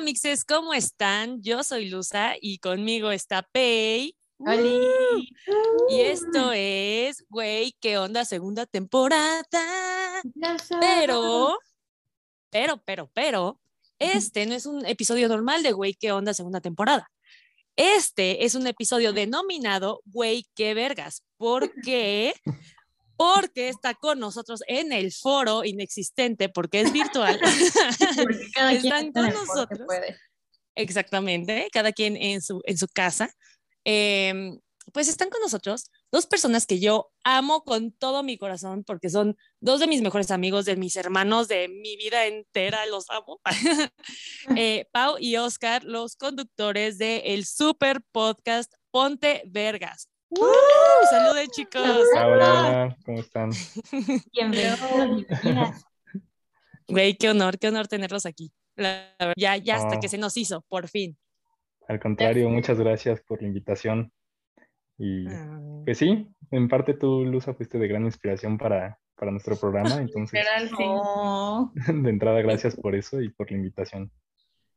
Amixes, ¿cómo están? Yo soy Luza y conmigo está Pei. Y esto es, güey, ¿qué onda? Segunda temporada. Pero, pero, pero, pero, este no es un episodio normal de güey, ¿qué onda? Segunda temporada. Este es un episodio denominado güey, qué vergas, porque porque está con nosotros en el foro inexistente, porque es virtual. Están con nosotros. Exactamente, cada quien en su, en su casa. Em, pues están con nosotros dos personas que yo amo con todo mi corazón, porque son dos de mis mejores amigos, de mis hermanos, de mi vida entera, los amo. eh, Pau y Oscar, los conductores del el super podcast Ponte Vergas. ¡Uh! ¡Saluden, chicos! Hola, ¿cómo están? Bienvenidos. Güey, qué honor, qué honor tenerlos aquí. ya, ya hasta que se nos hizo, por fin. Al contrario, muchas gracias por la invitación. Y Ah. pues sí, en parte tú, Luza, fuiste de gran inspiración para, para nuestro programa. Entonces, Literal, sí. Oh. de entrada, gracias por eso y por la invitación.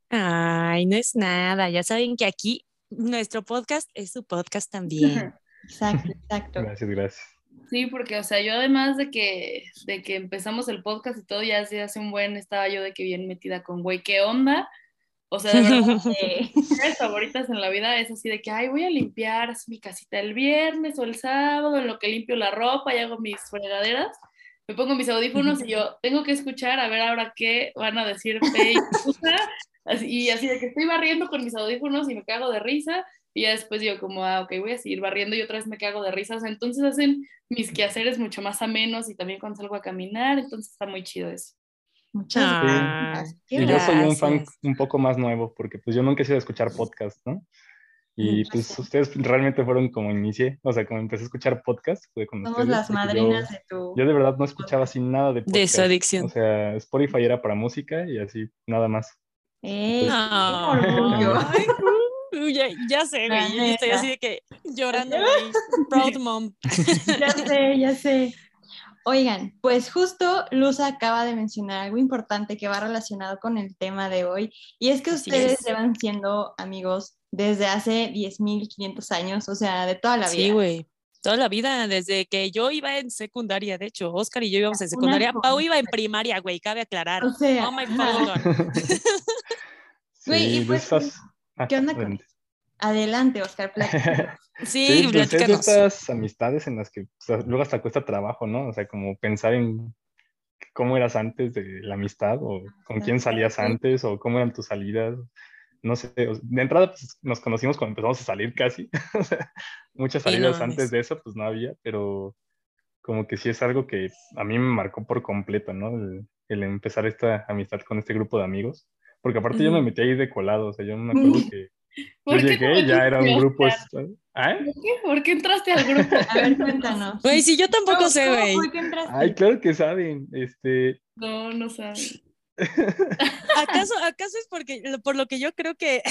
Ay, no es nada. Ya saben que aquí nuestro podcast es su podcast también. Exacto, exacto. Gracias, gracias. Sí, porque, o sea, yo además de que, de que empezamos el podcast y todo, ya hace, hace un buen, estaba yo de que bien metida con, güey, ¿qué onda? O sea, de verdad, Eh, mis favoritas en la vida es así de que, ay, voy a limpiar mi casita el viernes o el sábado, en lo que limpio la ropa y hago mis fregaderas, me pongo mis audífonos y yo tengo que escuchar a ver ahora qué van a decir y así, y así de que estoy barriendo con mis audífonos y me cago de risa, y ya después digo como, ah, ok, voy a seguir barriendo y otra vez me cago de risa, o sea, entonces hacen mis quehaceres mucho más amenos y también cuando salgo a caminar, entonces está muy chido eso. Muchas Ah, gracias. Y yo soy un fan un poco más nuevo, porque pues yo nunca he sido a escuchar podcast, ¿no? Y pues ustedes realmente fueron como inicié, o sea, como empecé a escuchar podcast, fue con Somos ustedes, las madrinas yo, de tu. yo de verdad no escuchaba así nada de podcast. De su adicción. O sea, Spotify era para música y así, nada más. Ay, ¡Qué orgullo! Uy, ya, ya sé, güey. Yo estoy así de que llorando, güey. Proud mom. Ya sé, ya sé. Oigan, pues justo Luz acaba de mencionar algo importante que va relacionado con el tema de hoy, y es que Así ustedes es. llevan siendo amigos desde hace 10.500 años, o sea, de toda la vida. Sí, güey. Toda la vida, desde que yo iba en secundaria, de hecho, Oscar y yo íbamos en Una secundaria. Pau iba en primaria, güey, cabe aclarar. O sea, Oh my God. Güey, y de pues, esas- ¿qué onda con adelante. Oscar, platícanos. Sí, Sí, pues es de estas amistades en las que pues, luego hasta cuesta trabajo, ¿no? O sea, como pensar en cómo eras antes de la amistad o con quién salías antes o cómo eran tus salidas. No sé, o- de entrada pues, nos conocimos cuando empezamos a salir casi. O sea, Muchas no salidas antes de eso pues no había, pero como que sí es algo que a mí me marcó por completo, ¿no? El, el empezar esta amistad con este grupo de amigos. Porque aparte yo me metí ahí de colado, o sea, yo me acuerdo que yo ¿Por qué llegué ya era un grupo... Oscar? ¿Ah? ¿Por qué? ¿Por qué entraste al grupo? A ver, cuéntanos. Güey, sí, yo tampoco ¿Cómo- sé, güey. Ay, claro que saben. Este, No, no sabes. ¿Acaso, ¿Acaso es porque, por lo que yo creo que,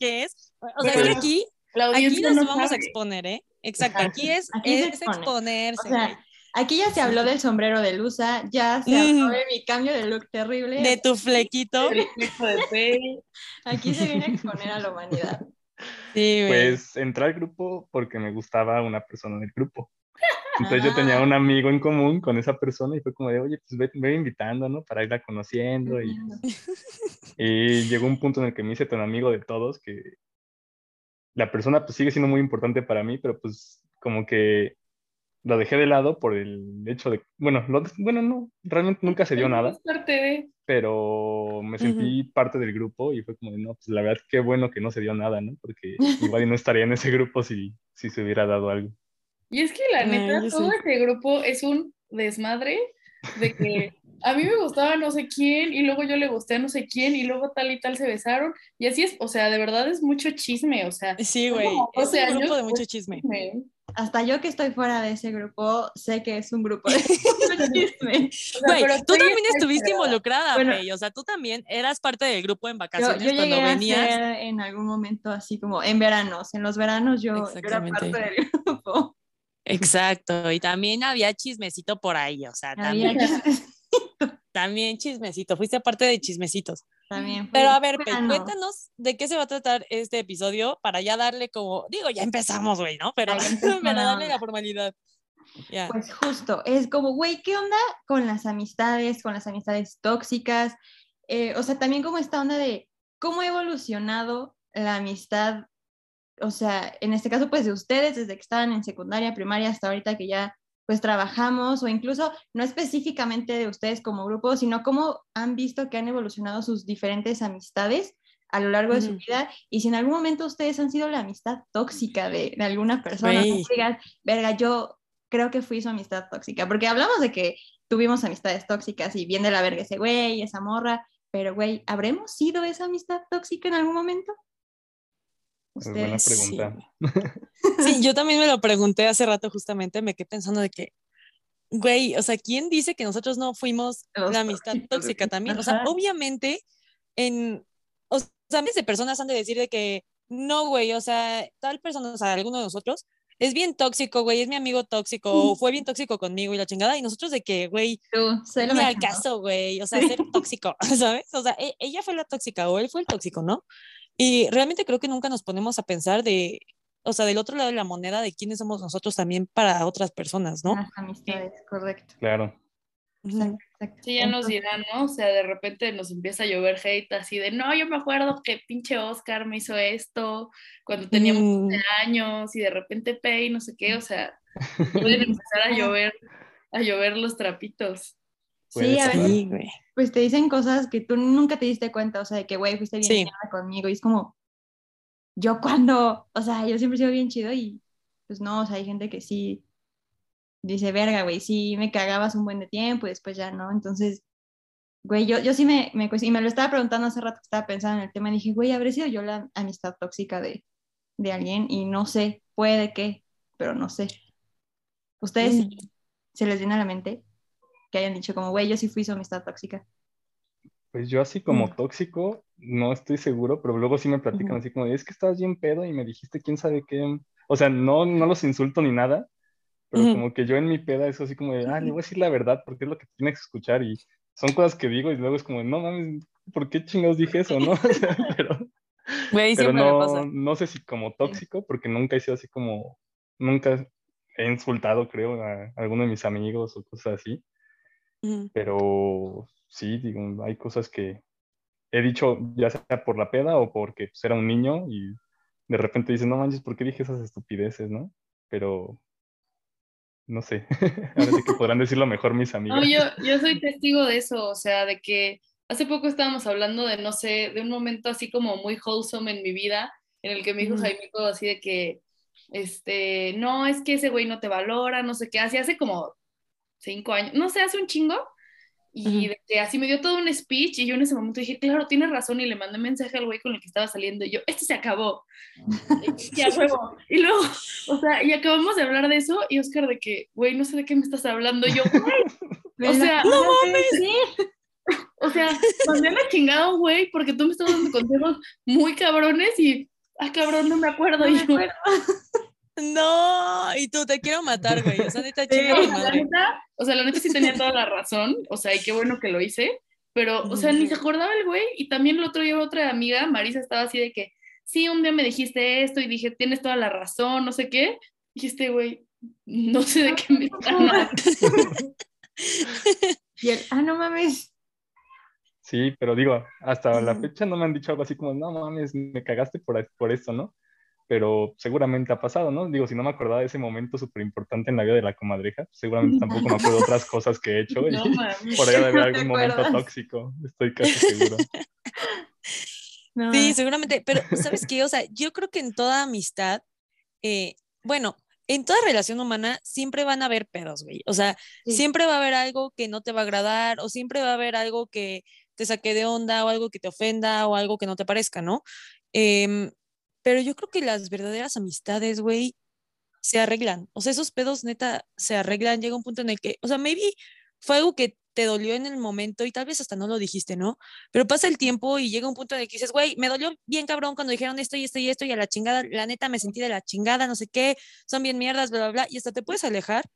que es? O sea, es que Pero- aquí, aquí nos no vamos a exponer, ¿eh? Exacto, aquí es, aquí es expone. exponerse, O sea. Aquí ya se Sí. habló del sombrero de Lusa, ya se habló Mm. de mi cambio de look terrible. de tu flequito. Aquí se viene a exponer a la humanidad. Sí, pues entré al grupo porque me gustaba una persona del grupo. Entonces yo tenía Ah. un amigo en común con esa persona y fue como de, oye, pues ve, ve invitando, ¿no? Para irla conociendo. Y, y llegó un punto en el que me hice tan amigo de todos que la persona pues sigue siendo muy importante para mí, pero pues como que lo dejé de lado por el hecho de, bueno, lo- bueno, no, realmente nunca se dio nada. Es parte de. pero me sentí parte del grupo y fue como, de, no, pues la verdad, qué bueno que no se dio nada, ¿no? Porque igual no estaría en ese grupo si, si se hubiera dado algo. Y es que la neta, todo ese grupo es un desmadre de que a mí me gustaba no sé quién y luego yo le gusté a no sé quién y luego tal y tal se besaron y así es, o sea, de verdad es mucho chisme, o sea, Sí, güey. O es sea, un grupo yo- de mucho chisme. chisme. Hasta yo que estoy fuera de ese grupo, sé que es un grupo de chisme. O sea, Güey, pero tú también estuviste involucrada, Bueno. Pei. O sea, tú también eras parte del grupo en Yo, vacaciones yo llegué cuando a venías. ser en algún momento así como en veranos. En los veranos yo, yo era parte del grupo. Exacto. Y también había chismecito por ahí. O sea, Había también, chismes. también chismecito. Fuiste parte de chismecitos. También. Pero a ver, Pe, bueno, cuéntanos de qué se va a tratar este episodio para ya darle como, digo, ya empezamos, güey, ¿no? Pero para la darle la formalidad. Ya. Pues justo, es como, güey, ¿qué onda con las amistades, con las amistades tóxicas? Eh, o sea, también como esta onda de cómo ha evolucionado la amistad, o sea, en este caso, pues de ustedes, desde que estaban en secundaria, primaria, hasta ahorita que ya pues trabajamos, o incluso no específicamente de ustedes como grupo, sino cómo han visto que han evolucionado sus diferentes amistades a lo largo de su vida y si en algún momento ustedes han sido la amistad tóxica de, de alguna persona, no digan, verga, yo creo que fui su amistad tóxica, porque hablamos de que tuvimos amistades tóxicas y bien de la verga ese güey, esa morra, pero güey, ¿habremos sido esa amistad tóxica en algún momento? Es buena Ustedes. Sí, pregunta. güey. Sí, yo también me lo pregunté hace rato justamente, me quedé pensando de que, güey, o sea, ¿quién dice que nosotros no fuimos Los la amistad tóxica también? O sea, obviamente, en, o sea, miles de personas han de decir de que, no, güey, o sea, tal persona, o sea, alguno de nosotros, es bien tóxico, güey, es mi amigo tóxico, o fue bien tóxico conmigo y la chingada, y nosotros de que, güey, ni al caso, güey, o sea, Sí. ser tóxico, ¿sabes? O sea, e- ella fue la tóxica o él fue el tóxico, ¿no? Y realmente creo que nunca nos ponemos a pensar de, o sea, del otro lado de la moneda, de quiénes somos nosotros también para otras personas, ¿no? Las amistades, correcto. Claro. Ujú. Exacto, exacto. Sí, ya nos dirán, ¿no? O sea, de repente nos empieza a llover hate así de, no, yo me acuerdo que pinche Oscar me hizo esto cuando teníamos Mm, 12 años y de repente Pei, no sé qué, o sea, pueden empezar a llover, a llover los trapitos. Sí, a ver, sí, güey. Pues te dicen cosas que tú nunca te diste cuenta, o sea, de que, güey, fuiste bien Sí. conmigo y es como, yo cuando, o sea, yo siempre he sido bien chido y pues no, o sea, hay gente que sí dice, verga, güey, sí me cagabas un buen de tiempo y después ya no, entonces, güey, yo, yo sí me, me, y me lo estaba preguntando hace rato que estaba pensando en el tema y dije, güey, ¿habré sido yo la amistad tóxica de, de alguien? Y no sé, puede que, pero no sé. ¿Ustedes Mm. sí se les viene a la mente que hayan dicho como, güey, yo sí fui su amistad tóxica? Pues yo así como Mm. tóxico, no estoy seguro, pero luego sí me platican así como, es que estabas bien pedo y me dijiste quién sabe qué. O sea, no, no los insulto ni nada, pero como que yo en mi peda es así como de, ah, le voy a decir la verdad porque es lo que tienes que escuchar y son cosas que digo y luego es como, no mames, ¿por qué chingados dije eso, no? Pero, Güey, pero me no, pasa. no sé si como tóxico, porque nunca he sido así como, nunca he insultado, creo, a alguno de mis amigos o cosas así. Pero sí, digo, hay cosas que he dicho, ya sea por la peda o porque pues, era un niño y de repente dices, no manches, ¿por qué dije esas estupideces, no? Pero no sé, ahora sí que podrán decirlo mejor mis amigas. No, yo, yo soy testigo de eso, o sea, de que hace poco estábamos hablando de, no sé, de un momento así como muy wholesome en mi vida, en el que me dijo. Jaime así de que, este, no, es que ese güey no te valora, no sé qué, así hace como cinco años, no sé, hace un chingo, y de que así me dio todo un speech, y yo en ese momento dije, claro, tienes razón, y le mandé mensaje al güey con el que estaba saliendo, y yo, este se acabó, y a huevo, y luego, o sea, y acabamos de hablar de eso, y Oscar de que, güey, no sé de qué me estás hablando, y yo, güey, O sea, no mames. o sea, mandé la chingada, un güey, porque tú me estás dando consejos muy cabrones y, ah, cabrón, no me acuerdo. y yo, No, y tú te quiero matar, güey. O sea, neta, Sí, chinga la neta, o sea, la neta sí tenía toda la razón, o sea, y qué bueno que lo hice, pero, o sea, ni se acordaba el güey, y también el otro día otra amiga, Marisa, estaba así de que, sí, un día me dijiste esto, y dije, tienes toda la razón, no sé qué, y este güey, no sé de qué me están hablando. Y él, ah, no mames. Sí, pero digo, hasta la fecha no me han dicho algo así como, no mames, me cagaste por, por esto, ¿no? Pero seguramente ha pasado, ¿no? Digo, si no me acordaba de ese momento súper importante en la vida de la comadreja, seguramente tampoco me acuerdo de otras cosas que he hecho y No mames. por ahí debe haber algún momento acuerdas. tóxico, estoy casi seguro. No, Sí, seguramente, pero ¿sabes qué? O sea, yo creo que en toda amistad, eh, bueno, en toda relación humana siempre van a haber pedos, güey. O sea, Sí. siempre va a haber algo que no te va a agradar o siempre va a haber algo que te saque de onda o algo que te ofenda o algo que no te parezca, ¿no? Em, pero yo creo que las verdaderas amistades, güey, se arreglan. O sea, esos pedos neta se arreglan. Llega un punto en el que, o sea, maybe fue algo que te dolió en el momento y tal vez hasta no lo dijiste, ¿no? Pero pasa el tiempo y llega un punto en el que dices, güey, me dolió bien cabrón cuando dijeron esto y esto y esto y a la chingada, la neta me sentí de la chingada, no sé qué, son bien mierdas, bla, bla, bla, y hasta te puedes alejar,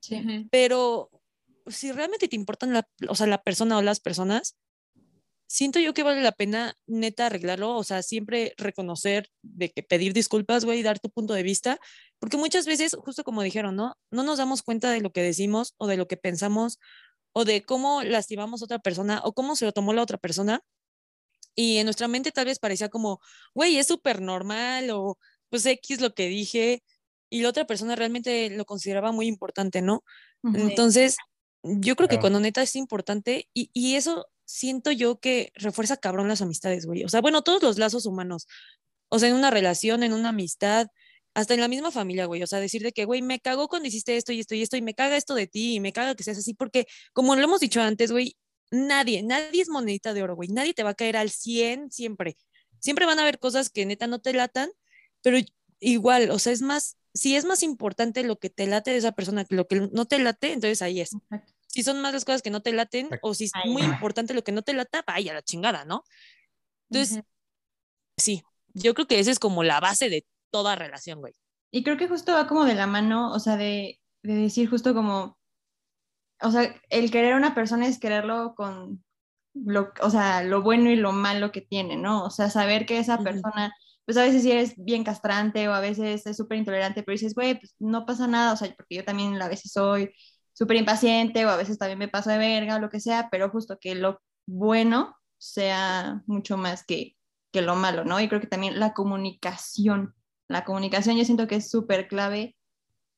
sí. Pero si realmente te importan la, o sea, la persona o las personas, siento yo que vale la pena neta arreglarlo, o sea, siempre reconocer de que pedir disculpas, güey, dar tu punto de vista, porque muchas veces, justo como dijeron, ¿no? No nos damos cuenta de lo que decimos o de lo que pensamos o de cómo lastimamos a otra persona o cómo se lo tomó la otra persona. Y en nuestra mente tal vez parecía como, güey, es súper normal o pues X lo que dije y la otra persona realmente lo consideraba muy importante, ¿no? Entonces, yo creo que cuando neta es importante y, y eso siento yo que refuerza cabrón las amistades, güey. O sea, bueno, todos los lazos humanos. O sea, en una relación, en una amistad, hasta en la misma familia, güey. O sea, decir de que, güey, me cagó cuando hiciste esto y esto y esto y me caga esto de ti y me caga que seas así, porque como lo hemos dicho antes, güey, nadie, nadie es monedita de oro, güey. Nadie te va a caer al 100 siempre. Siempre van a haber cosas que neta no te latan, pero igual, o sea, es más, si es más importante lo que te late de esa persona que lo que no te late, entonces ahí es. Si son más las cosas que no te laten o si es muy importante lo que no te lata, vaya la chingada, ¿no? Entonces, sí, yo creo que esa es como la base de toda relación, güey. Y creo que justo va como de la mano, o sea, de, de decir justo como, o sea, el querer a una persona es quererlo con lo, o sea, lo bueno y lo malo que tiene, ¿no? O sea, saber que esa persona, pues a veces sí eres bien castrante o a veces es súper intolerante, pero dices, güey, pues no pasa nada, o sea, porque yo también a veces soy súper impaciente o a veces también me paso de verga o lo que sea, pero justo que lo bueno sea mucho más que, que lo malo, ¿no? Y creo que también la comunicación, la comunicación yo siento que es súper clave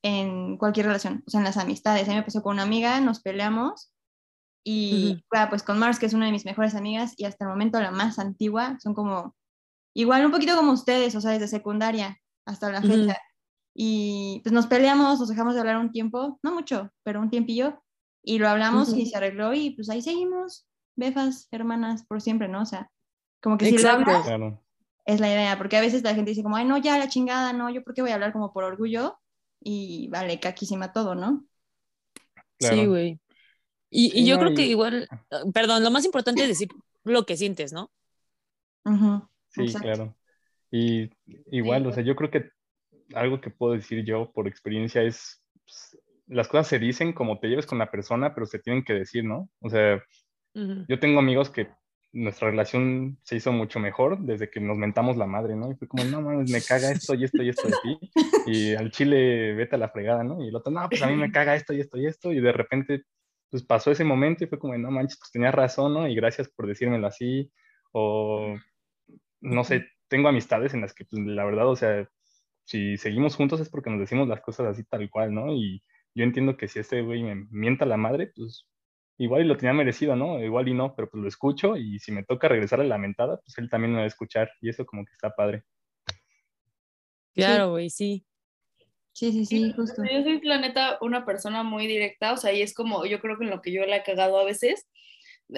en cualquier relación, o sea, en las amistades. A mí me pasó con una amiga, nos peleamos y pues con Mars, que es una de mis mejores amigas y hasta el momento la más antigua, son como, igual un poquito como ustedes, o sea, desde secundaria hasta la fecha. Y pues nos peleamos, nos dejamos de hablar un tiempo, no mucho, pero un tiempillo, y lo hablamos y se arregló y pues ahí seguimos, befas, hermanas, por siempre, ¿no? O sea, como que si lo hablas, es la idea, porque a veces la gente dice como, ay, no, ya la chingada, no, yo por qué voy a hablar como por orgullo y vale, caquísima todo, ¿no? Sí, güey. Y, yo creo que igual, ah, perdón, lo más importante es decir lo que sientes, ¿no? sí, claro. Y igual, o sea, yo creo que algo que puedo decir yo por experiencia es, pues, las cosas se dicen como te lleves con la persona, pero se tienen que decir, ¿no? O sea, yo tengo amigos que nuestra relación se hizo mucho mejor desde que nos mentamos la madre, ¿no? Y fue como, no mames, me caga esto y esto y esto de ti. Y al chile, vete a la fregada, ¿no? Y el otro, no, pues a mí me caga esto y esto y esto. Y de repente, pues pasó ese momento y fue como, no manches, pues tenías razón, ¿no? Y gracias por decírmelo así. O, no sé, tengo amistades en las que, pues, la verdad, o sea, si seguimos juntos es porque nos decimos las cosas así tal cual, ¿no? Y yo entiendo que si este güey me mienta la madre, pues igual y lo tenía merecido, ¿no? Igual y no, pero pues lo escucho y si me toca regresar a la mentada, pues él también me va a escuchar y eso como que está padre. Claro, güey, sí. Sí, sí, sí, justo. Yo soy, la neta, una persona muy directa, o sea, y es como, yo creo que en lo que yo le he cagado a veces,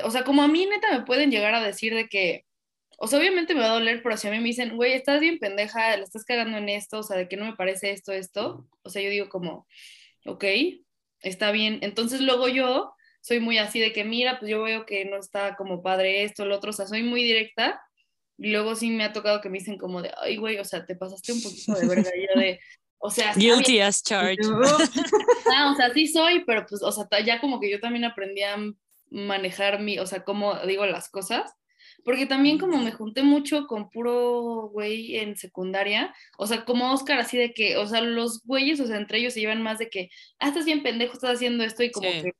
o sea, como a mí, neta, me pueden llegar a decir de que, o sea, obviamente me va a doler, pero si a mí me dicen, güey, estás bien pendeja, le estás cagando en esto, o sea, de que no me parece esto, esto, o sea, yo digo como, ok, está bien. Entonces luego yo soy muy así de que, mira, pues yo veo que no está como padre esto, lo otro, o sea, soy muy directa. Y luego sí me ha tocado que me dicen como de, ay, güey, o sea, te pasaste un poquito de verdad, de, o sea... Guilty as charged. Ah, o sea, sí soy, pero pues, o sea, ya como que yo también aprendí a manejar mi, o sea, cómo digo las cosas. Porque también como me junté mucho con puro güey en secundaria, o sea, como Oscar, así de que, o sea, los güeyes, o sea, entre ellos se llevan más de que, ah, estás bien pendejo, estás haciendo esto y como que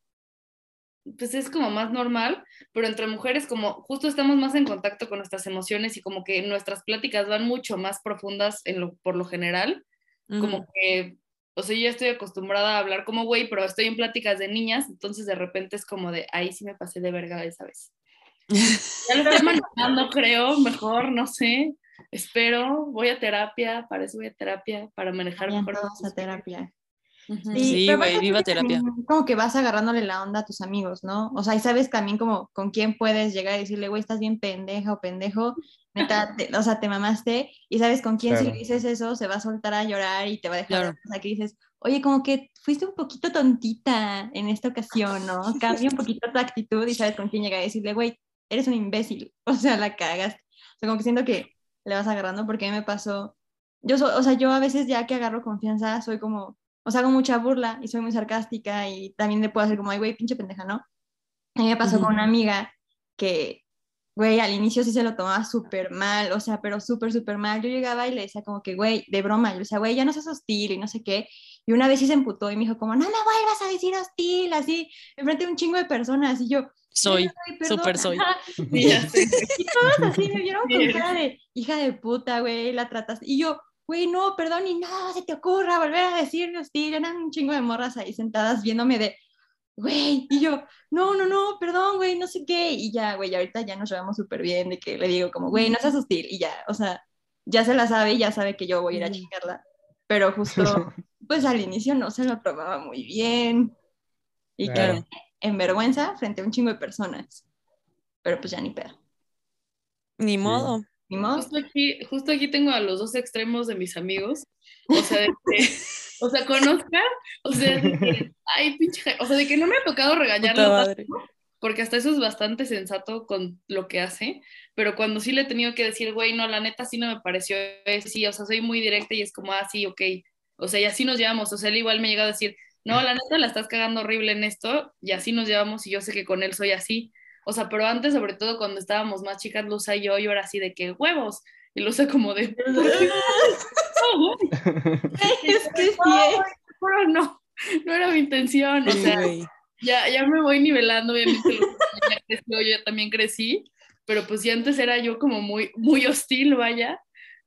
pues es como más normal, pero entre mujeres como justo estamos más en contacto con nuestras emociones y como que nuestras pláticas van mucho más profundas en lo, por lo general, como que, o sea, yo ya estoy acostumbrada a hablar como güey, pero estoy en pláticas de niñas, entonces de repente es como de, ahí sí me pasé de verga esa vez. ya lo estoy manejando, creo, mejor, no sé, espero, voy a terapia, para eso voy a terapia, para manejar mejor. a terapia. Sí, güey, viva terapia. Como que vas agarrándole la onda a tus amigos, ¿no? O sea, y sabes también como con quién puedes llegar y decirle, güey, estás bien pendeja o pendejo, neta, o sea, te mamaste, y sabes con quién si le dices eso, se va a soltar a llorar y te va a dejar, o sea, que dices, oye, como que fuiste un poquito tontita en esta ocasión, ¿no? Cambia un poquito tu actitud y sabes con quién llegar y decirle, güey, eres un imbécil, o sea, la cagas. O sea, como que siento que le vas agarrando porque a mí me pasó, yo, o sea, yo a veces ya que agarro confianza, soy como o sea, hago mucha burla y soy muy sarcástica y también le puedo hacer como, ay, güey, pinche pendeja, ¿no? A mí me pasó con una amiga que, güey, al inicio sí se lo tomaba súper mal, o sea, pero súper, súper mal. Yo llegaba y le decía como que, güey, de broma, yo decía, güey, ya no seas hostil y no sé qué. Y una vez sí se emputó y me dijo como, no me vuelvas a decir hostil, así, enfrente de un chingo de personas. Y yo, Soy, súper soy. Y todos así me vieron con cara de hija de puta, güey, la trataste. Y yo, güey, no, perdón, y no se te ocurra volver a decirme hostil. Eran un chingo de morras ahí sentadas viéndome de, güey. Y yo, no, no, no, perdón, güey, no sé qué. Y ya, güey, ahorita ya nos llevamos súper bien de que le digo como, güey, no seas hostil. Y ya, o sea, ya se la sabe y ya sabe que yo voy a ir a chingarla. Pero justo, pues al inicio no se lo tomaba muy bien. Y Claro. que en vergüenza frente a un chingo de personas. Pero pues ya ni pedo. Ni modo. Ni modo. Justo aquí, justo aquí tengo a los dos extremos de mis amigos. O sea, de que, o sea, con Oscar, o sea, de que, ay, pinche, o sea, de que no me ha tocado regañarlo porque hasta eso es bastante sensato con lo que hace, pero cuando sí le he tenido que decir, güey, no, la neta sí no me pareció, eso sí, o sea, soy muy directa y es como, ah, sí, ok, o sea, y así nos llevamos, o sea, él igual me llega a decir, no, la neta la estás cagando horrible en esto, y así nos llevamos, y yo sé que con él soy así, o sea, pero antes, sobre todo cuando estábamos más chicas, Luza y yo, yo era así de que huevos, y Luza como de, "¿Por qué no, güey?". es que sí pero no, no era mi intención, o sea, ya, ya me voy nivelando, obviamente Luza ya creció, yo también crecí, pero pues ya antes era yo como muy, muy hostil, vaya,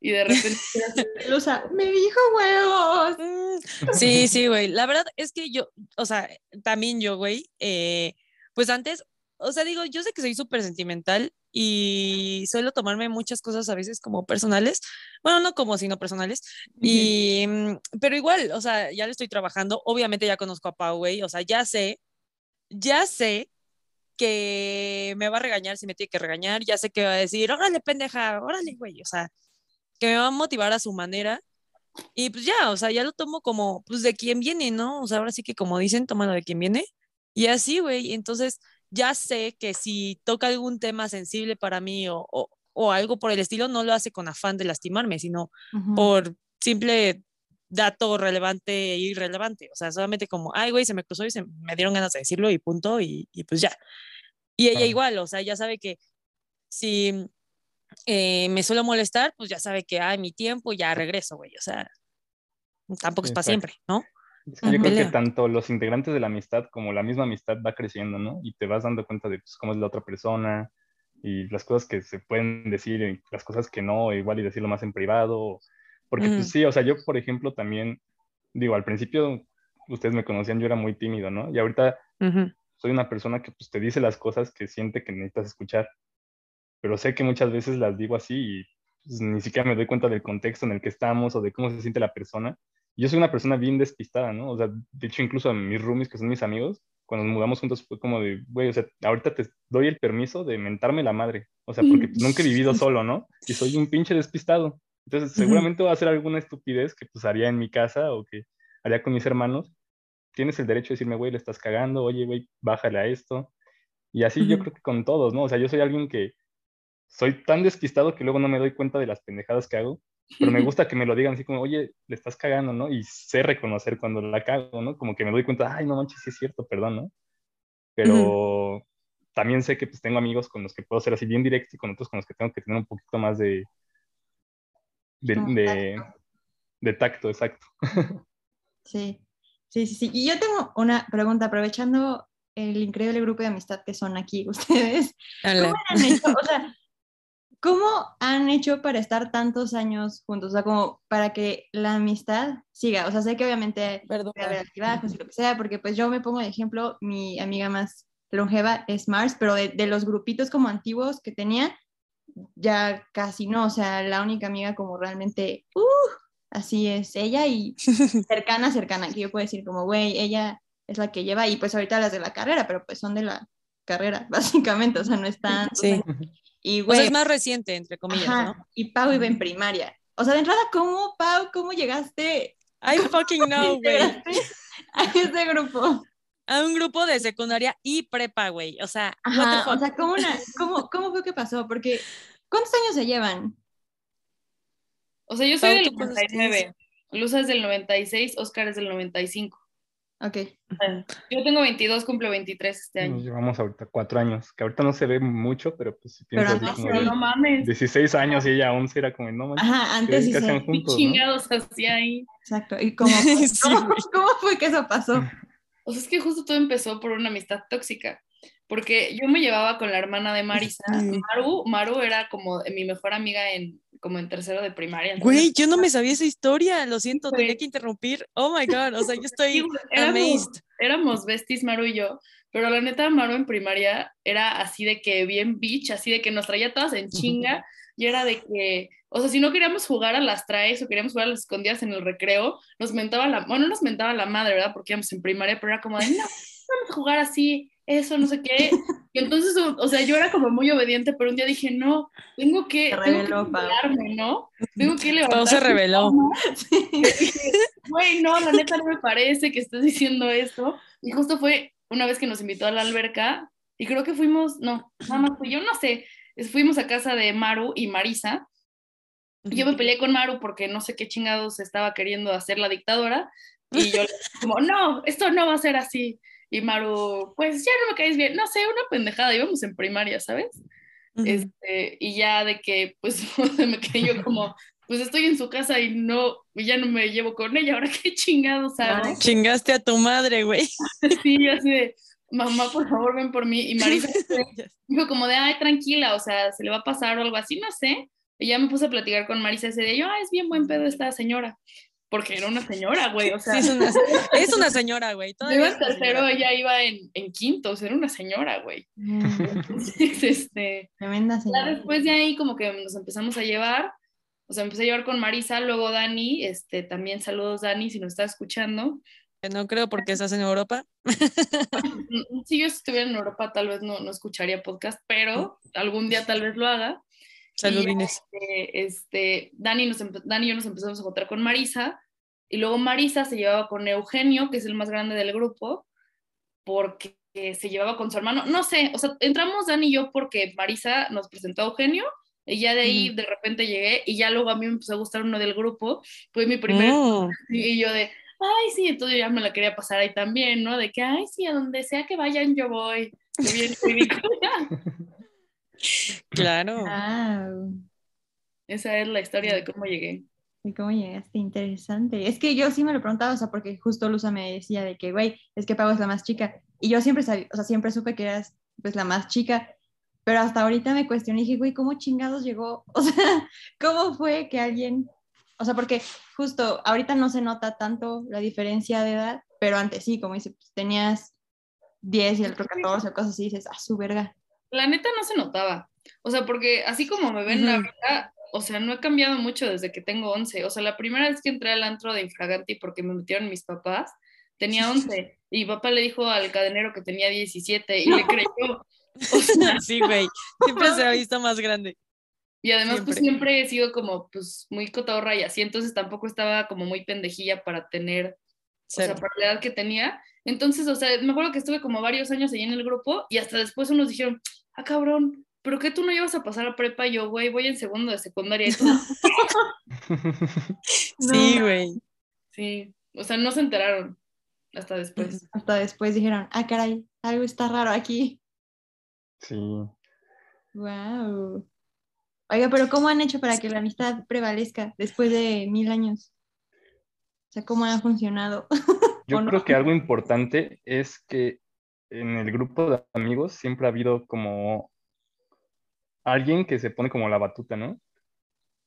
y de repente Lusa, me dijo huevos. Mm, Sí, sí, güey. La verdad es que yo, o sea, también yo, güey, eh, pues antes, o sea, digo, yo sé que soy súper sentimental y suelo tomarme muchas cosas a veces como personales, bueno, no como, sino personales, y, mm, pero igual, o sea, ya le estoy trabajando, obviamente ya conozco a Pau, güey, o sea, ya sé, ya sé que me va a regañar si me tiene que regañar, ya sé que va a decir, órale, pendeja, órale, güey, o sea, que me va a motivar a su manera. Y pues ya, o sea, ya lo tomo como, pues de quien viene, ¿no? O sea, ahora sí que como dicen, tómalo de quien viene. Y así, güey, entonces ya sé que si toca algún tema sensible para mí o, o, o algo por el estilo, no lo hace con afán de lastimarme, sino por simple dato relevante e irrelevante. O sea, solamente como, ay, güey, se me cruzó y se me dieron ganas de decirlo y punto, y, y pues ya. Y ella igual, o sea, ya sabe que si eh, me suelo molestar, pues ya sabe que, ay, mi tiempo, ya regreso, güey. O sea, tampoco es para siempre, ¿no? Es que yo creo que tanto los integrantes de la amistad como la misma amistad va creciendo, ¿no? Y te vas dando cuenta de pues, cómo es la otra persona y las cosas que se pueden decir y las cosas que no, igual y decirlo más en privado. Porque Ujú. pues sí, o sea, yo por ejemplo también, digo, al principio ustedes me conocían, yo era muy tímido, ¿no? Y ahorita Ujú. soy una persona que pues te dice las cosas que siente que necesitas escuchar, pero sé que muchas veces las digo así y pues, ni siquiera me doy cuenta del contexto en el que estamos o de cómo se siente la persona. Yo soy una persona bien despistada, ¿no? O sea, de hecho incluso a mis roomies, que son mis amigos, cuando nos mudamos juntos fue como de, güey, o sea, ahorita te doy el permiso de mentarme la madre, o sea, porque pues, nunca he vivido solo, ¿no? Y soy un pinche despistado. Entonces, seguramente voy a hacer alguna estupidez que pues haría en mi casa o que haría con mis hermanos. Tienes el derecho de decirme, güey, le estás cagando, oye, güey, bájale a esto. Y así yo Ujú. creo que con todos, ¿no? O sea, yo soy alguien que soy tan despistado que luego no me doy cuenta de las pendejadas que hago, pero me gusta que me lo digan así como, oye, le estás cagando, ¿no? Y sé reconocer cuando la cago, ¿no? Como que me doy cuenta, ay, no manches, sí es cierto, perdón, ¿no? Pero también sé que pues tengo amigos con los que puedo ser así bien directo y con otros con los que tengo que tener un poquito más de, de, de, de tacto, exacto. Sí, sí, sí, sí. Y yo tengo una pregunta, aprovechando el increíble grupo de amistad que son aquí ustedes. ¿Cómo han hecho, o sea, cómo han hecho para estar tantos años juntos? O sea, como para que la amistad siga. O sea, sé que obviamente Perdón. altibajos y lo que sea, porque pues yo me pongo de ejemplo, mi amiga más longeva es Mars, pero de, de los grupitos como antiguos que tenía, ya casi no. O sea, la única amiga como realmente, uh, así es ella y cercana, cercana, que yo puedo decir como, güey, ella es la que lleva, y pues ahorita las de la carrera, pero pues son de la carrera, básicamente, o sea, no están. Sí. Y O sea, es más reciente, entre comillas, ajá, ¿no? y Pau iba en primaria. O sea, de entrada, ¿cómo, Pau, cómo llegaste I fucking know, güey. a ese grupo? A un grupo de secundaria y prepa, güey. O sea, Ajá, o sea, ¿cómo, cómo, ¿cómo fue que pasó? Porque, ¿cuántos años se llevan? O sea, yo soy Pau, del ¿tú cuántos 99, Luza es del 96, Oscar es del 95. Ok. Yo tengo 22, cumplo 23 este año. Nos llevamos ahorita cuatro años, que ahorita no se ve mucho, pero pues si piensas Pero así No, como pero de no mames. 16 años y ella 11 era como, no manches, Ajá, antes sí ¿qué se... hacían ¿Qué juntos, no? chingados hacía ahí? Exacto. ¿Y cómo, Sí, cómo, fue que eso pasó? O sea, es que justo todo empezó por una amistad tóxica. Porque yo me llevaba con la hermana de Marisa. Sí. Maru, Maru era como mi mejor amiga en, como en tercero de primaria. Güey, yo no me sabía esa historia, lo siento, güey. tenía que interrumpir. Oh my god, o sea, yo Sí, estoy güey, éramos, amazed. éramos besties, Maru y yo, pero la neta, Maru en primaria era así de que bien bitch, así de que nos traía todas en chinga, y era de que, o sea, si no queríamos jugar a las traes o queríamos jugar a las escondidas en el recreo, nos mentaba la, bueno, no nos mentaba la madre, ¿verdad? Porque íbamos en primaria, pero era como de, no, vamos a jugar así, eso, no sé qué. Y entonces, o, sea, yo era como muy obediente, pero un día dije, no, tengo que, Se tengo que rebeló, Pau. levantarme, ¿no? Tengo que levantarme. Pau se reveló. güey, no, la neta no me parece que estés diciendo esto. Y justo fue una vez que nos invitó a la alberca y creo que fuimos, no, nada más fui yo, no sé, fuimos a casa de Maru y Marisa. Y yo me peleé con Maru porque no sé qué chingados estaba queriendo hacer la dictadora. Y yo como, no, esto no va a ser así. Y Maru, pues ya no me caes bien. No sé, una pendejada, íbamos en primaria, ¿sabes? Ujú. Este, y ya de que, pues, me quedé yo como, pues estoy en su casa y no, y ya no me llevo con ella, ahora qué chingados hago. Ay. Chingaste a tu madre, güey. Sí, yo así de, mamá, por favor, ven por mí. Y Marisa dijo como de, ay, tranquila, o sea, se le va a pasar o algo así, no sé. Y ya me puse a platicar con Marisa ese día, yo, ah, es bien buen pedo esta señora. Porque era una señora, güey, o sea, Sí, es una, es una señora, güey. yo iba en tercero, ella iba en, en quinto, o sea, era una señora, güey. Entonces, este, Tremenda Ya señora. después de ahí como que nos empezamos a llevar, o sea, empecé a llevar con Marisa, luego Dani, este, también saludos Dani si nos está escuchando. Que No creo porque estás en Europa. Si yo estuviera en Europa tal vez no, no escucharía podcast, pero algún día tal vez lo haga. Saludines. Eh, este, Dani, nos Dani y yo nos empezamos a encontrar con Marisa, y luego Marisa se llevaba con Eugenio, que es el más grande del grupo, porque se llevaba con su hermano. No sé, o sea, entramos Dani y yo porque Marisa nos presentó a Eugenio, y ya de ahí Ujú. de repente llegué, y ya luego a mí me empezó a gustar uno del grupo, fue mi primer, Mm. y yo de, ay, sí, entonces ya me la quería pasar ahí también, ¿no? De que, ay, sí, a donde sea que vayan yo voy. Bien. Claro. Wow. Esa es la historia de cómo llegué. ¿Y cómo llegaste? Interesante. Es que yo sí me lo preguntaba, o sea, porque justo Luza me decía de que, güey, es que Pau es la más chica. Y yo siempre sabía, o sea, siempre supe que eras, pues, la más chica. Pero hasta ahorita me cuestioné y dije, güey, ¿cómo chingados llegó? O sea, ¿cómo fue que alguien, o sea, porque justo ahorita no se nota tanto la diferencia de edad, pero antes sí, como dice, pues, tenías 10 y el otro 14 o cosas así, y dices, ah, su verga. La neta no se notaba. O sea, porque así como me ven Ujú. ahorita, o sea, no he cambiado mucho desde que tengo 11. O sea, la primera vez que entré al antro de Infraganti porque me metieron mis papás, tenía 11. Y papá le dijo al cadenero que tenía 17 y le creyó. O sea, Sí, güey. Siempre se ha visto más grande. y además, pues Siempre. siempre he sido como, pues, muy cotorra y así. Entonces tampoco estaba como muy pendejilla para tener o sea, Cero. para la edad que tenía. Entonces, o sea, me acuerdo que estuve como varios años ahí en el grupo y hasta después unos dijeron, ah, cabrón, ¿pero qué tú no ibas a pasar a prepa? Y yo, güey, voy en segundo de secundaria. Y tú, Sí, güey. sí, o sea, no se enteraron hasta después. Hasta después dijeron, ah, caray, algo está raro aquí. Sí. Wow. Oiga, pero ¿cómo han hecho para que la amistad prevalezca después de mil años? O sea, ¿cómo ha funcionado? Yo creo que algo importante es que en el grupo de amigos siempre ha habido como alguien que se pone como la batuta, ¿no?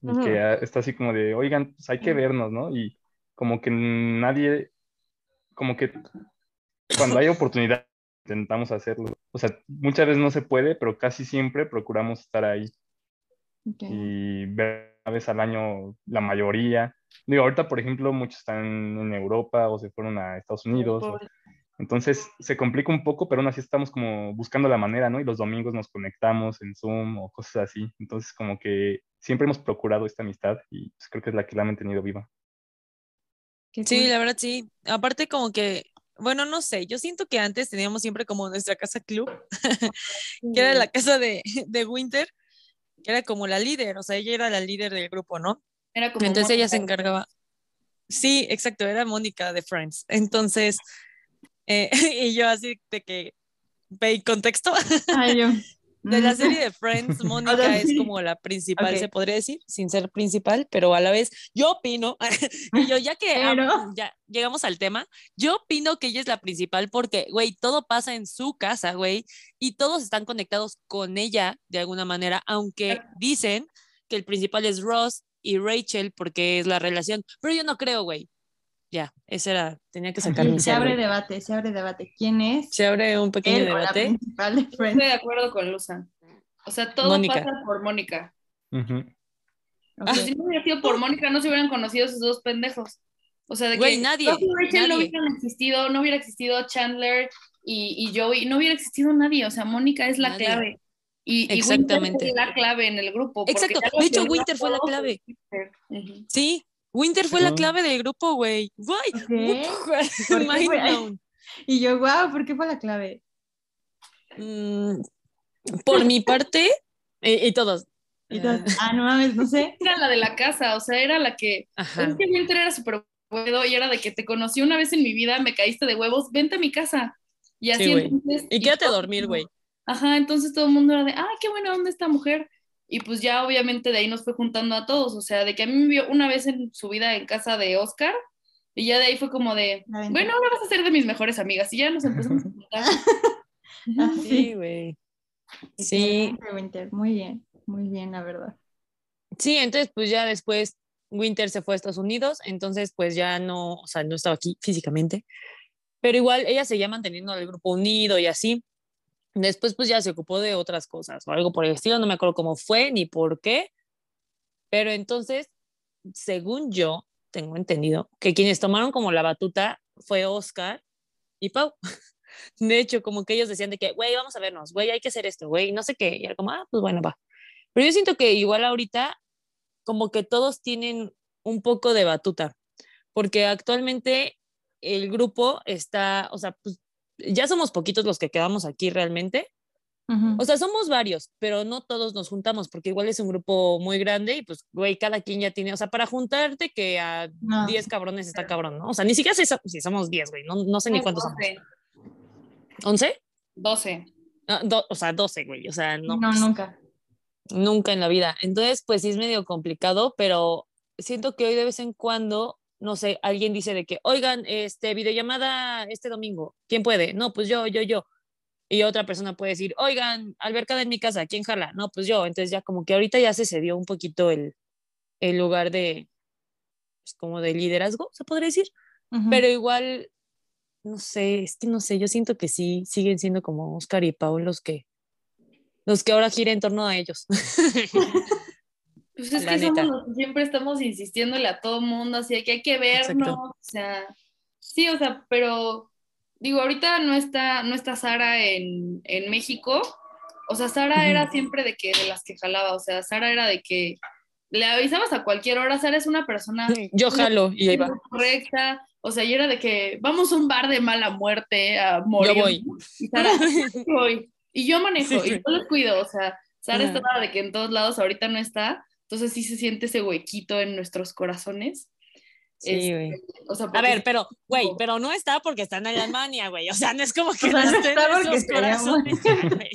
Y que está así como de, oigan, pues hay que vernos, ¿no? Y como que nadie, como que cuando hay oportunidad intentamos hacerlo. O sea, muchas veces no se puede, pero casi siempre procuramos estar ahí y ver una vez al año la mayoría. Digo, ahorita, por ejemplo, muchos están en Europa o se fueron a Estados Unidos. o- entonces se complica un poco, pero aún así estamos como buscando la manera, ¿no? Y los domingos nos conectamos en Zoom o cosas así. Entonces como que siempre hemos procurado esta amistad y pues, creo que es la que la ha mantenido viva. Sí, la verdad sí. Aparte como que, bueno, no sé, yo siento que antes teníamos siempre como nuestra casa club, que era la casa de, de Winter, que era como la líder, o sea, ella era la líder del grupo, ¿no? Era como Entonces ella se Mónica. encargaba. Sí, exacto, era Mónica de Friends. Entonces, Eh, y yo así de que, ve contexto. Ay, yo. De la mm. serie de Friends, Mónica es sí. como la principal, Ok. se podría decir, sin ser principal, pero a la vez yo opino, y yo ya que ah, Pero- ya llegamos al tema, yo opino que ella es la principal porque, güey, todo pasa en su casa, güey, y todos están conectados con ella de alguna manera, aunque dicen que el principal es Ross y Rachel porque es la relación, pero yo no creo, güey. Ya, ese era, tenía que sacar mi Se abre debate, se abre debate. ¿Quién es Se abre un pequeño él o la debate. principal de Estoy de acuerdo con Luzan. O sea, todo Mónica. pasa por Mónica. Ujú. O sea, si no hubiera sido por Mónica, no se hubieran conocido esos dos pendejos. O sea, de que Güey, nadie, Ross y Rachel no nadie. hubieran existido, no hubiera existido Chandler y, y Joey, no hubiera existido nadie. O sea, Mónica es la Nadie. clave. Y, y Winter Exactamente. es la clave en el grupo. porque Exacto. ya los De hecho, demás Winter fue la todos clave. Ujú. Sí, Winter fue la clave del grupo, güey. Güey. Ok. ¿Por qué Mind fue? blown. Y yo, wow, ¿por qué fue la clave? Mm, por mi parte, y, y todos. Y todos, ah, no mames, no sé. Era la de la casa, o sea, era la que Ajá. Es que Winter era súper bueno y era de que te conocí una vez en mi vida, me caíste de huevos, vente a mi casa. Y así Sí, entonces. Y quédate a dormir, güey. Ajá, entonces todo el mundo era de, ah, qué buena onda esta mujer. Y pues ya obviamente de ahí nos fue juntando a todos, o sea, de que a mí me vio una vez en su vida en casa de Oscar y ya de ahí fue como de, bueno, ahora vas a ser de mis mejores amigas y ya nos empezamos a juntar. Ah, Sí, güey. Sí. Muy bien, muy bien, la verdad. sí, entonces pues ya después Winter se fue a Estados Unidos, entonces pues ya no, o sea, no estaba aquí físicamente, pero igual ella seguía manteniendo el grupo unido y así. Después pues ya se ocupó de otras cosas o algo por el estilo, no me acuerdo cómo fue ni por qué, pero entonces, según yo, tengo entendido que quienes tomaron como la batuta fue Oscar y Pau. De hecho, como que ellos decían de que, güey, vamos a vernos, güey, hay que hacer esto, güey, no sé qué. Y era como, ah, pues bueno, va. Pero yo siento que igual ahorita, como que todos tienen un poco de batuta, porque actualmente el grupo está, o sea, pues ya somos poquitos los que quedamos aquí realmente. Ujú. O sea, somos varios, pero no todos nos juntamos, porque igual es un grupo muy grande y pues, güey, cada quien ya tiene, o sea, para juntarte que a No. 10 cabrones está cabrón, ¿no? O sea, ni siquiera sé si somos 10, güey, no, no sé ni cuántos somos. 12. ¿11? 12. Ah, do- o sea, 12, güey, o sea, no. No, pues, nunca. Nunca en la vida. Entonces, pues sí es medio complicado, pero siento que hoy de vez en cuando, no sé, alguien dice de que, oigan, este, videollamada este domingo, ¿quién puede? No, pues yo, yo, yo. Y otra persona puede decir, oigan, albercada en mi casa, ¿quién jala? No, pues yo. Entonces ya como que ahorita ya se cedió un poquito el, el lugar de, pues como de liderazgo, se podría decir. Ujú. Pero igual, no sé, es que no sé, yo siento que sí, siguen siendo como Oscar y Paul los que, los que ahora gira en torno a ellos. Pues es La que somos neta. los que siempre estamos insistiéndole a todo mundo, así que hay que vernos, Exacto. o sea, sí, o sea, pero digo, ahorita no está, no está Sara en, en México, o sea, Sara era siempre de que, de las que jalaba, o sea, Sara era de que le avisabas a cualquier hora, Sara es una persona Yo jalo y ahí va. correcta, o sea, y era de que vamos a un bar de mala muerte a morir. Yo voy. Y Sara, voy. Y yo manejo, Sí. y yo los cuido, o sea, Sara Ajá. estaba de que en todos lados ahorita no está, entonces sí se siente ese huequito en nuestros corazones. Sí, Este, güey. o sea, A ver, pero, güey, pero no está porque está en Alemania, güey. O sea, no es como que O sea, no no está en porque estaría corazones, güey.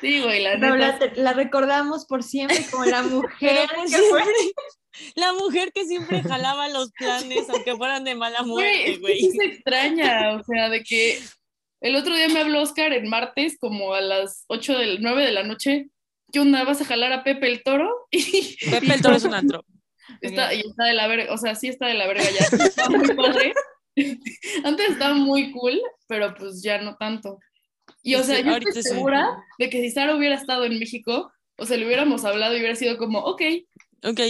Sí, güey, la Pero neta. la, la recordamos por siempre como la mujer fue. la mujer que siempre jalaba los planes, aunque fueran de mala Güey, muerte, güey. sí se extraña, o sea, de que el otro día me habló Oscar en martes, como a las 8 del 9 de la noche. ¿Qué onda? ¿Vas a jalar a Pepe el toro? Y Pepe el Toro es un antro. está, y está de la verga, o sea, sí está de la verga ya. Está muy padre. Antes estaba muy cool, pero pues ya no tanto. Y o sea, Sí, yo estoy sí. segura de que si Sara hubiera estado en México, o sea, le hubiéramos hablado y hubiera sido como, ok, Ok,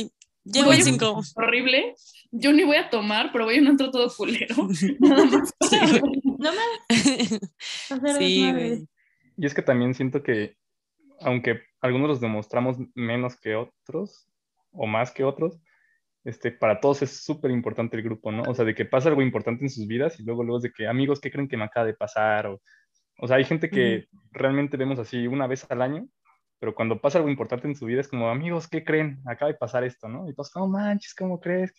llego en cinco. horrible, yo ni voy a tomar, pero voy a un antro todo culero. Nada más. No me hacer Sí, güey. Y es que también siento que, aunque algunos los demostramos menos que otros, o más que otros, este, para todos es súper importante el grupo, ¿no? O sea, de que pasa algo importante en sus vidas y luego luego es de que, amigos, ¿qué creen que me acaba de pasar? O, o sea, hay gente que realmente vemos así una vez al año, pero cuando pasa algo importante en su vida es como, amigos, ¿qué creen? Acaba de pasar esto, ¿no? Y todos, no manches, ¿cómo crees?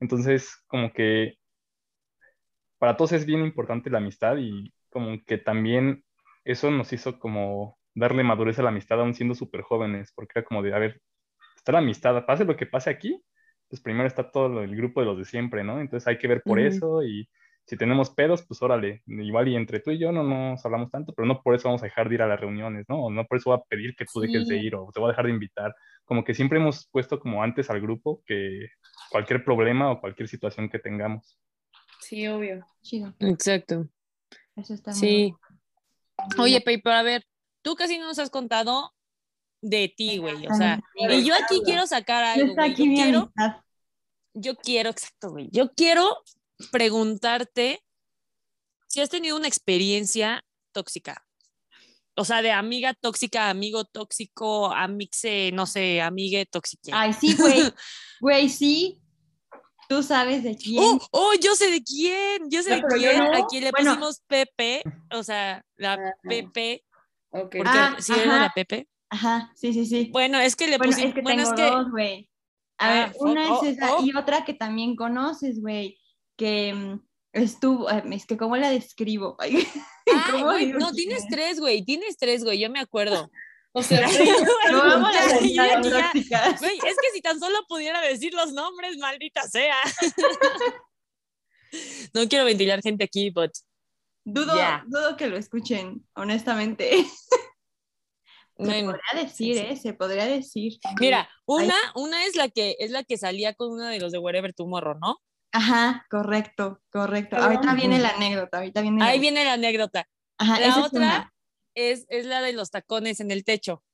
Entonces, como que para todos es bien importante la amistad y como que también eso nos hizo como darle madurez a la amistad aún siendo súper jóvenes, porque era como de, a ver, está la amistad, pase lo que pase aquí, pues primero está todo el grupo de los de siempre, ¿no? Entonces hay que ver por eso y si tenemos pedos, pues órale, igual y entre tú y yo no nos hablamos tanto, pero no por eso vamos a dejar de ir a las reuniones, ¿no? O no por eso voy a pedir que tú dejes de Sí. ir o te voy a dejar de invitar. Como que siempre hemos puesto como antes al grupo que cualquier problema o cualquier situación que tengamos. Sí, obvio. Chido. Exacto. Eso está muy Sí. Oye, Pei, pero a ver, tú casi no nos has contado de ti, güey. O sea, y yo aquí quiero sacar algo. güey. aquí Yo quiero, amistad. yo quiero, exacto, güey. Yo quiero preguntarte si has tenido una experiencia tóxica. O sea, de amiga tóxica, amigo tóxico, amixe, no sé, amigue tóxica. Ay, sí, güey. Güey, sí. Tú sabes de quién. Oh, oh, yo sé de quién, yo sé No, de quién. no. A quien le Bueno. pusimos Pepe, o sea, la. Pepe, Ok. porque Ah, si era ajá. la Pepe. Ajá, sí, sí, sí. Bueno, es que le Bueno, pusimos, es que bueno, tengo es que dos, güey. A Ah, ver, una oh, es esa oh. y otra que también conoces, güey, que mm, estuvo, es que cómo la describo. Ay, ¿cómo no, tienes es? tres, güey, tienes tres, güey, yo me acuerdo. O sea, ya. tóxicas. Güey, es que si tan solo pudiera decir los nombres, maldita sea. No quiero ventilar gente aquí, but Dudo, dudo que lo escuchen, honestamente. Se podría decir. ¿eh? Se podría decir. mira, una, una es la que es la que salía con uno de los de Wherever Tomorrow, ¿no? Ajá, correcto, correcto. Ahorita viene la anécdota, ahorita viene la- Ahí viene la anécdota. Ajá, La es otra es, es la de los tacones en el techo.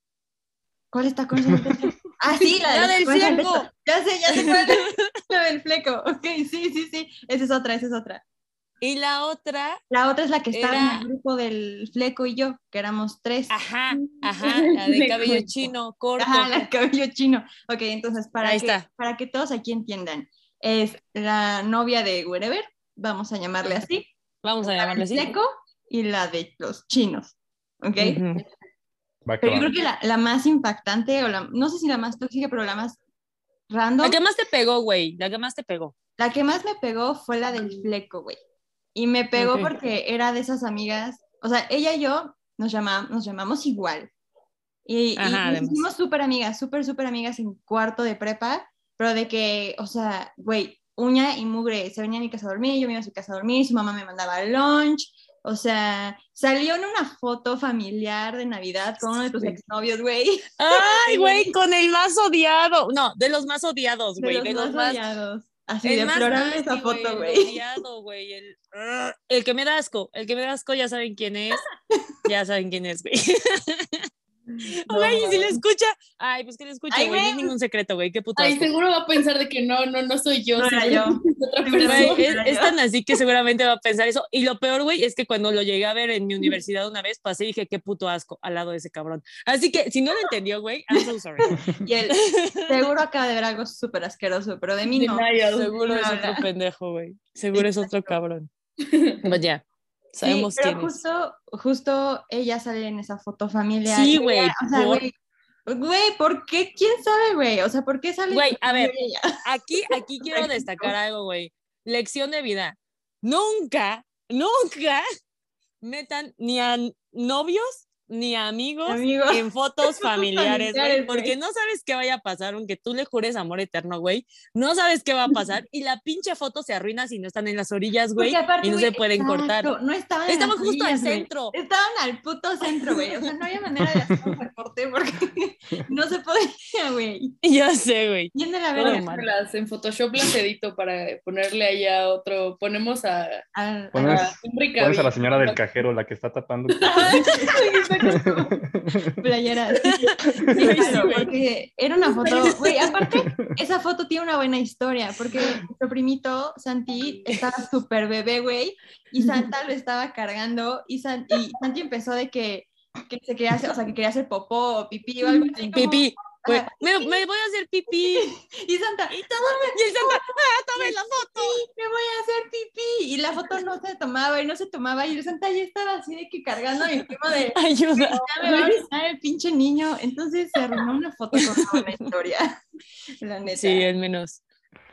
¿Cuál está con esa noticia? Ah, sí, la, La del tacones en el fleco. techo. Ya sé, ya sé cuál es. La del fleco. Ok, sí, sí, sí. Esa es otra, esa es otra. Y la otra, La otra es la que estaba Era- en el grupo del fleco y yo, que éramos tres. ajá, ajá, la de cabello chino, corto. Ajá, la cabello chino. Ok, entonces, para, Ahí que, está. para que todos aquí entiendan, es la novia de Wherever, vamos a llamarle así, Vamos a la llamarle así. fleco y la de los chinos. ¿Ok? Que Pero yo creo que la, la más impactante, o la, no sé si la más tóxica, pero la más random, La que más te pegó, güey, la que más te pegó. la que más me pegó fue la del fleco, güey. Y me pegó Ok. porque era de esas amigas, o sea, ella y yo nos, llama, nos llamamos igual. Y, y Ajá, nos además. hicimos súper amigas, súper, súper amigas en cuarto de prepa, pero de que, o sea, güey, uña y mugre, se venía a mi casa a dormir, yo me iba a su casa a dormir, su mamá me mandaba lunch, o sea, salió en una foto familiar de Navidad con uno de tus exnovios, güey. Ay, güey, con el más odiado. No, de los más odiados, De güey, los de los más odiados. Así, el deplorable esa foto, güey, el, el que me da asco, el que me da asco ya saben quién es, ya saben quién es, güey. Güey, y si le escucha, ay, pues que le Ay, güey, no es ningún secreto, güey, qué puto Ay, asco. seguro va a pensar de que no, no, no soy yo. No era yo. es otra persona. Güey, es, era es yo. tan así que seguramente va a pensar eso. Y lo peor, güey, es que cuando lo llegué a ver en mi universidad una vez, pasé y dije, qué puto asco al lado de ese cabrón. Así que si no lo entendió, güey, I'm so sorry. Y él seguro acaba de ver algo súper asqueroso, pero de mí no. Seguro es otro pendejo, güey. Seguro es otro cabrón. Pues ya, Sí, sabemos pero quién es. justo, justo ella sale en esa foto familiar. Sí, güey, O sea, güey, ¿por qué? ¿Quién sabe, güey? O sea, ¿por qué sale? Güey, a ver. ella? Aquí, aquí quiero destacar algo, güey. Lección de vida. Nunca, nunca metan ni a novios ni a amigos Amigos. en fotos familiares, güey, porque no sabes qué vaya a pasar, aunque tú le jures amor eterno, güey. No sabes qué va a pasar y la pinche foto se arruina si no están en las orillas, güey, y no se pueden cortar. No estaban en justo al orillas, centro. Estaban al puto centro, güey. O sea, no había manera de hacer un recorte porque no se podía, güey. Ya sé, güey. ¿Quién de la verga? Las, en Photoshop las edito para ponerle allá otro. Ponemos a, Pones- a Pones a la señora del cajero, la que está tapando. playera. Sí, Güey, sí, claro, porque era una foto, güey, aparte, esa foto tiene una buena historia, porque nuestro primito, Santi, estaba súper bebé, güey, y Santa lo estaba cargando, y, San- y Santi empezó de que, que se quería hacer, o sea, que quería hacer popó o pipí o algo así. como- Pipí. Ajá. me, me voy a hacer pipí. Y Santa, Y el Santa, ¡ah, tome la foto! me voy a hacer pipí. Y la foto no se tomaba y no se tomaba, y el Santa ya estaba así de que cargando y encima de, Ayuda. ya me va a el pinche niño. Entonces se arruinó una foto con buena historia. La neta. Sí, al menos.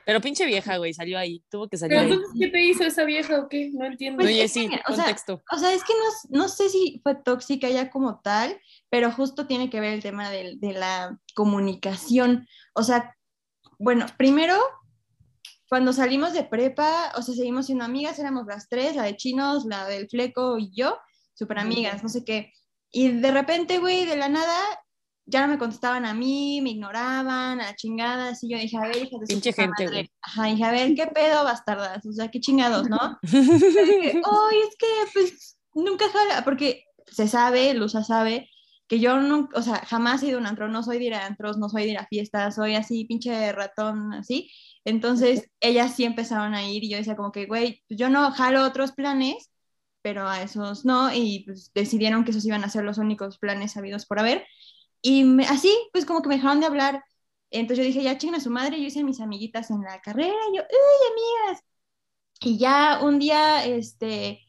Pero pinche vieja, güey, salió ahí. Tuvo que salir Pero entonces, ¿qué te hizo esa vieja o qué? No entiendo. Pues, Oye, es que, sí, o sea, contexto. O sea, es que no, no sé si fue tóxica ya como tal, pero justo tiene que ver el tema del- de, la comunicación. O sea, bueno, primero, cuando salimos de prepa, o sea, seguimos siendo amigas, éramos las tres, la de chinos, la del fleco y yo, súper amigas, no sé qué. Y de repente, güey, de la nada, ya no me contestaban a mí, me ignoraban, a la chingada, así yo dije, a ver, hija de Pinche gente, güey. Ajá, dije, a ver, ¿qué pedo, bastardas? O sea, qué chingados, ¿no? dije, "Ay, es que pues nunca jala, porque se sabe, Luza sabe, que yo nunca, o sea, jamás he ido a un antro, no soy de ir a antros, no soy de ir a fiestas, soy así, pinche ratón, así. Entonces, ellas sí empezaron a ir y yo decía como que, güey, yo no jalo otros planes, pero a esos no, y pues decidieron que esos iban a ser los únicos planes sabidos por haber. Y me- así, pues como que me dejaron de hablar. Entonces yo dije, ya chinga su madre, yo hice mis amiguitas en la carrera, y yo, uy, amigas. Y ya un día, este,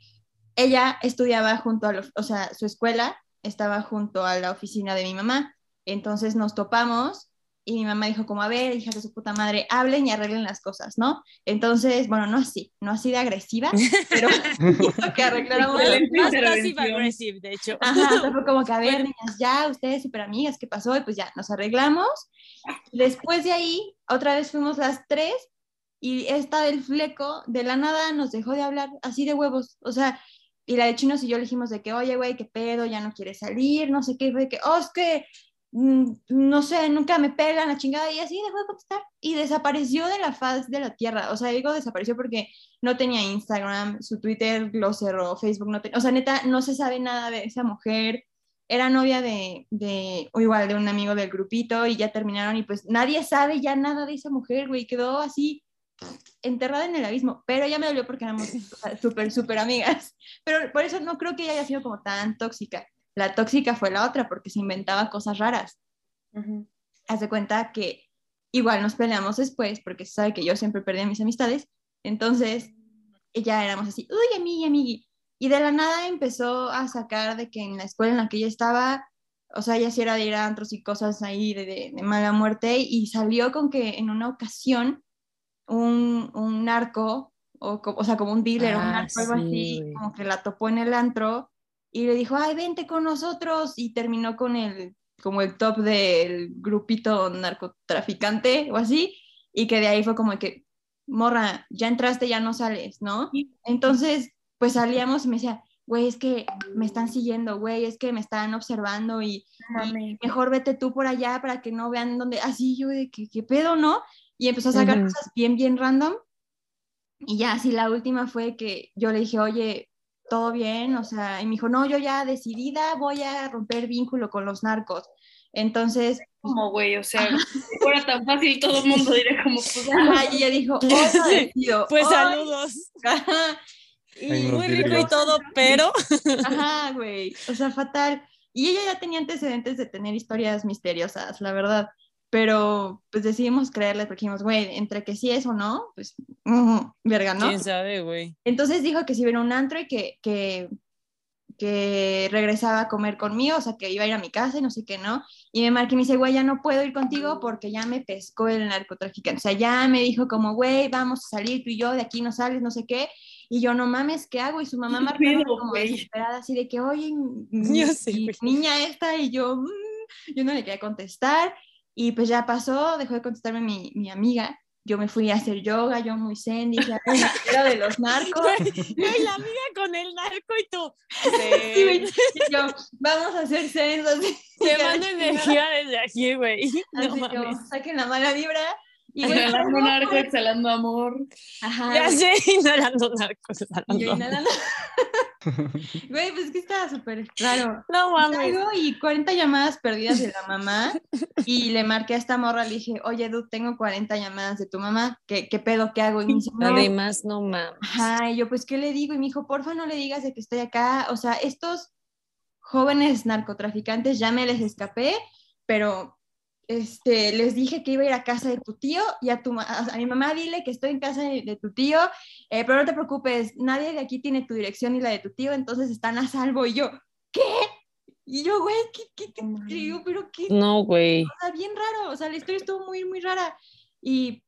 ella estudiaba junto a, los, o sea, su escuela estaba junto a la oficina de mi mamá. Entonces nos topamos y mi mamá dijo como, a ver, hija de su puta madre, hablen y arreglen las cosas, ¿no? Entonces, bueno, no así, no así de agresiva, pero que arregláramos Más passive aggressive, de hecho. Ajá, fue como que, a ver, niñas, ya, ustedes súper amigas, ¿qué pasó? Y pues ya, nos arreglamos. Después de ahí, otra vez fuimos las tres y esta del fleco, de la nada, nos dejó de hablar así de huevos. O sea, y la de chinos y yo le dijimos de que, oye, güey, qué pedo, ya no quiere salir, no sé qué, fue que, oh, es que, mm, no sé, nunca me pelan la chingada, y así dejó de contestar. Y desapareció de la faz de la tierra. O sea, digo desapareció porque no tenía Instagram, su Twitter lo cerró, Facebook no tenía, o sea, neta, no se sabe nada de esa mujer. Era novia de, de, o igual, de un amigo del grupito y ya terminaron y pues nadie sabe ya nada de esa mujer, güey, quedó así enterrada en el abismo, pero ya me dolió porque éramos súper, súper amigas. Pero por eso no creo que ella haya sido como tan tóxica. La tóxica fue la otra porque se inventaba cosas raras. Ujú. Haz de cuenta que igual nos peleamos después porque se sabe que yo siempre perdía mis amistades. Entonces, ya éramos así, uy, amigui, amigui. Y de la nada empezó a sacar de que en la escuela en la que ella estaba, o sea, ella sí era de ir a antros y cosas ahí de, de- de mala muerte, y salió con que en una ocasión un, un narco, o, o sea, como un dealer un Ah, narco, algo sí, así, como que la topó en el antro y le dijo, ay, vente con nosotros, y terminó con el, como el top del grupito narcotraficante o así, y que de ahí fue como que, morra, ya entraste, ya no sales, ¿no? Entonces, pues salíamos y me decía, güey, es que me están siguiendo, güey, es que me están observando y, y mejor vete tú por allá para que no vean dónde, así yo de que, ¿qué pedo, no? Y empezó a sacar Ujú. cosas bien, bien random. Y ya, así la última fue que yo le dije, oye, ¿todo bien? O sea, y me dijo, no, yo ya decidida voy a romper vínculo con los narcos. Entonces, Como, güey, o sea, si fuera tan fácil, todo el mundo diría como, pues, ajá, y ella dijo, lo decido, Pues hoy". saludos. Ajá. Y, Muy rico y todo, pero Ajá, güey. O sea, fatal. Y ella ya tenía antecedentes de tener historias misteriosas, la verdad. Pero pues decidimos creerle porque dijimos, güey, entre que sí es o no, pues, ujú, verga, ¿no? quién sabe, güey. Entonces dijo que si iba a un antro y que, que, que regresaba a comer conmigo, o sea, que iba a ir a mi casa y no sé qué, ¿no? Y me marca y me dice, güey, ya no puedo ir contigo porque ya me pescó el narcotraficante. O sea, ya me dijo como, güey, vamos a salir tú y yo, de aquí no sales, no sé qué. Y yo, no mames, ¿qué hago? Y su mamá ¿Qué marcando pedo, como güey? desesperada, así de que, oye, mi, niña esta, y yo, "Mm", yo no le quería contestar. Y pues ya pasó, dejó de contestarme mi, mi amiga. Yo me fui a hacer yoga, yo muy zen, dije, "Ay, me quiero de los narcos. Güey, la amiga con el narco y tú. Sí. Sí. Y yo, vamos a hacer zen. Te mando energía desde aquí, güey. No yo, saquen la mala vibra. Inhalando un arco, exhalando amor. ajá, Ya sé, inhalando narcos. y yo inhalando. Güey, pues es que estaba súper raro. No mames. Y 40 llamadas perdidas de la mamá y le marqué a esta morra, le dije, oye, Dude, tengo 40 llamadas de tu mamá, ¿qué, qué pedo, qué hago? Y me dice, no, Además, no mames. Ajá, y yo, pues, ¿qué le digo? Y me dijo, porfa, no le digas de que estoy acá. O sea, estos jóvenes narcotraficantes ya me les escapé, pero este, les dije que iba a ir a casa de tu tío y a, tu, a mi mamá dile que estoy en casa de, de tu tío, eh, pero no te preocupes, nadie de aquí tiene tu dirección ni la de tu tío, entonces están a salvo. Y yo, ¿qué? Y yo, güey, ¿qué, qué, qué? Y yo, pero qué, No, güey. o sea, bien raro, o sea, la historia estuvo muy, muy rara. Y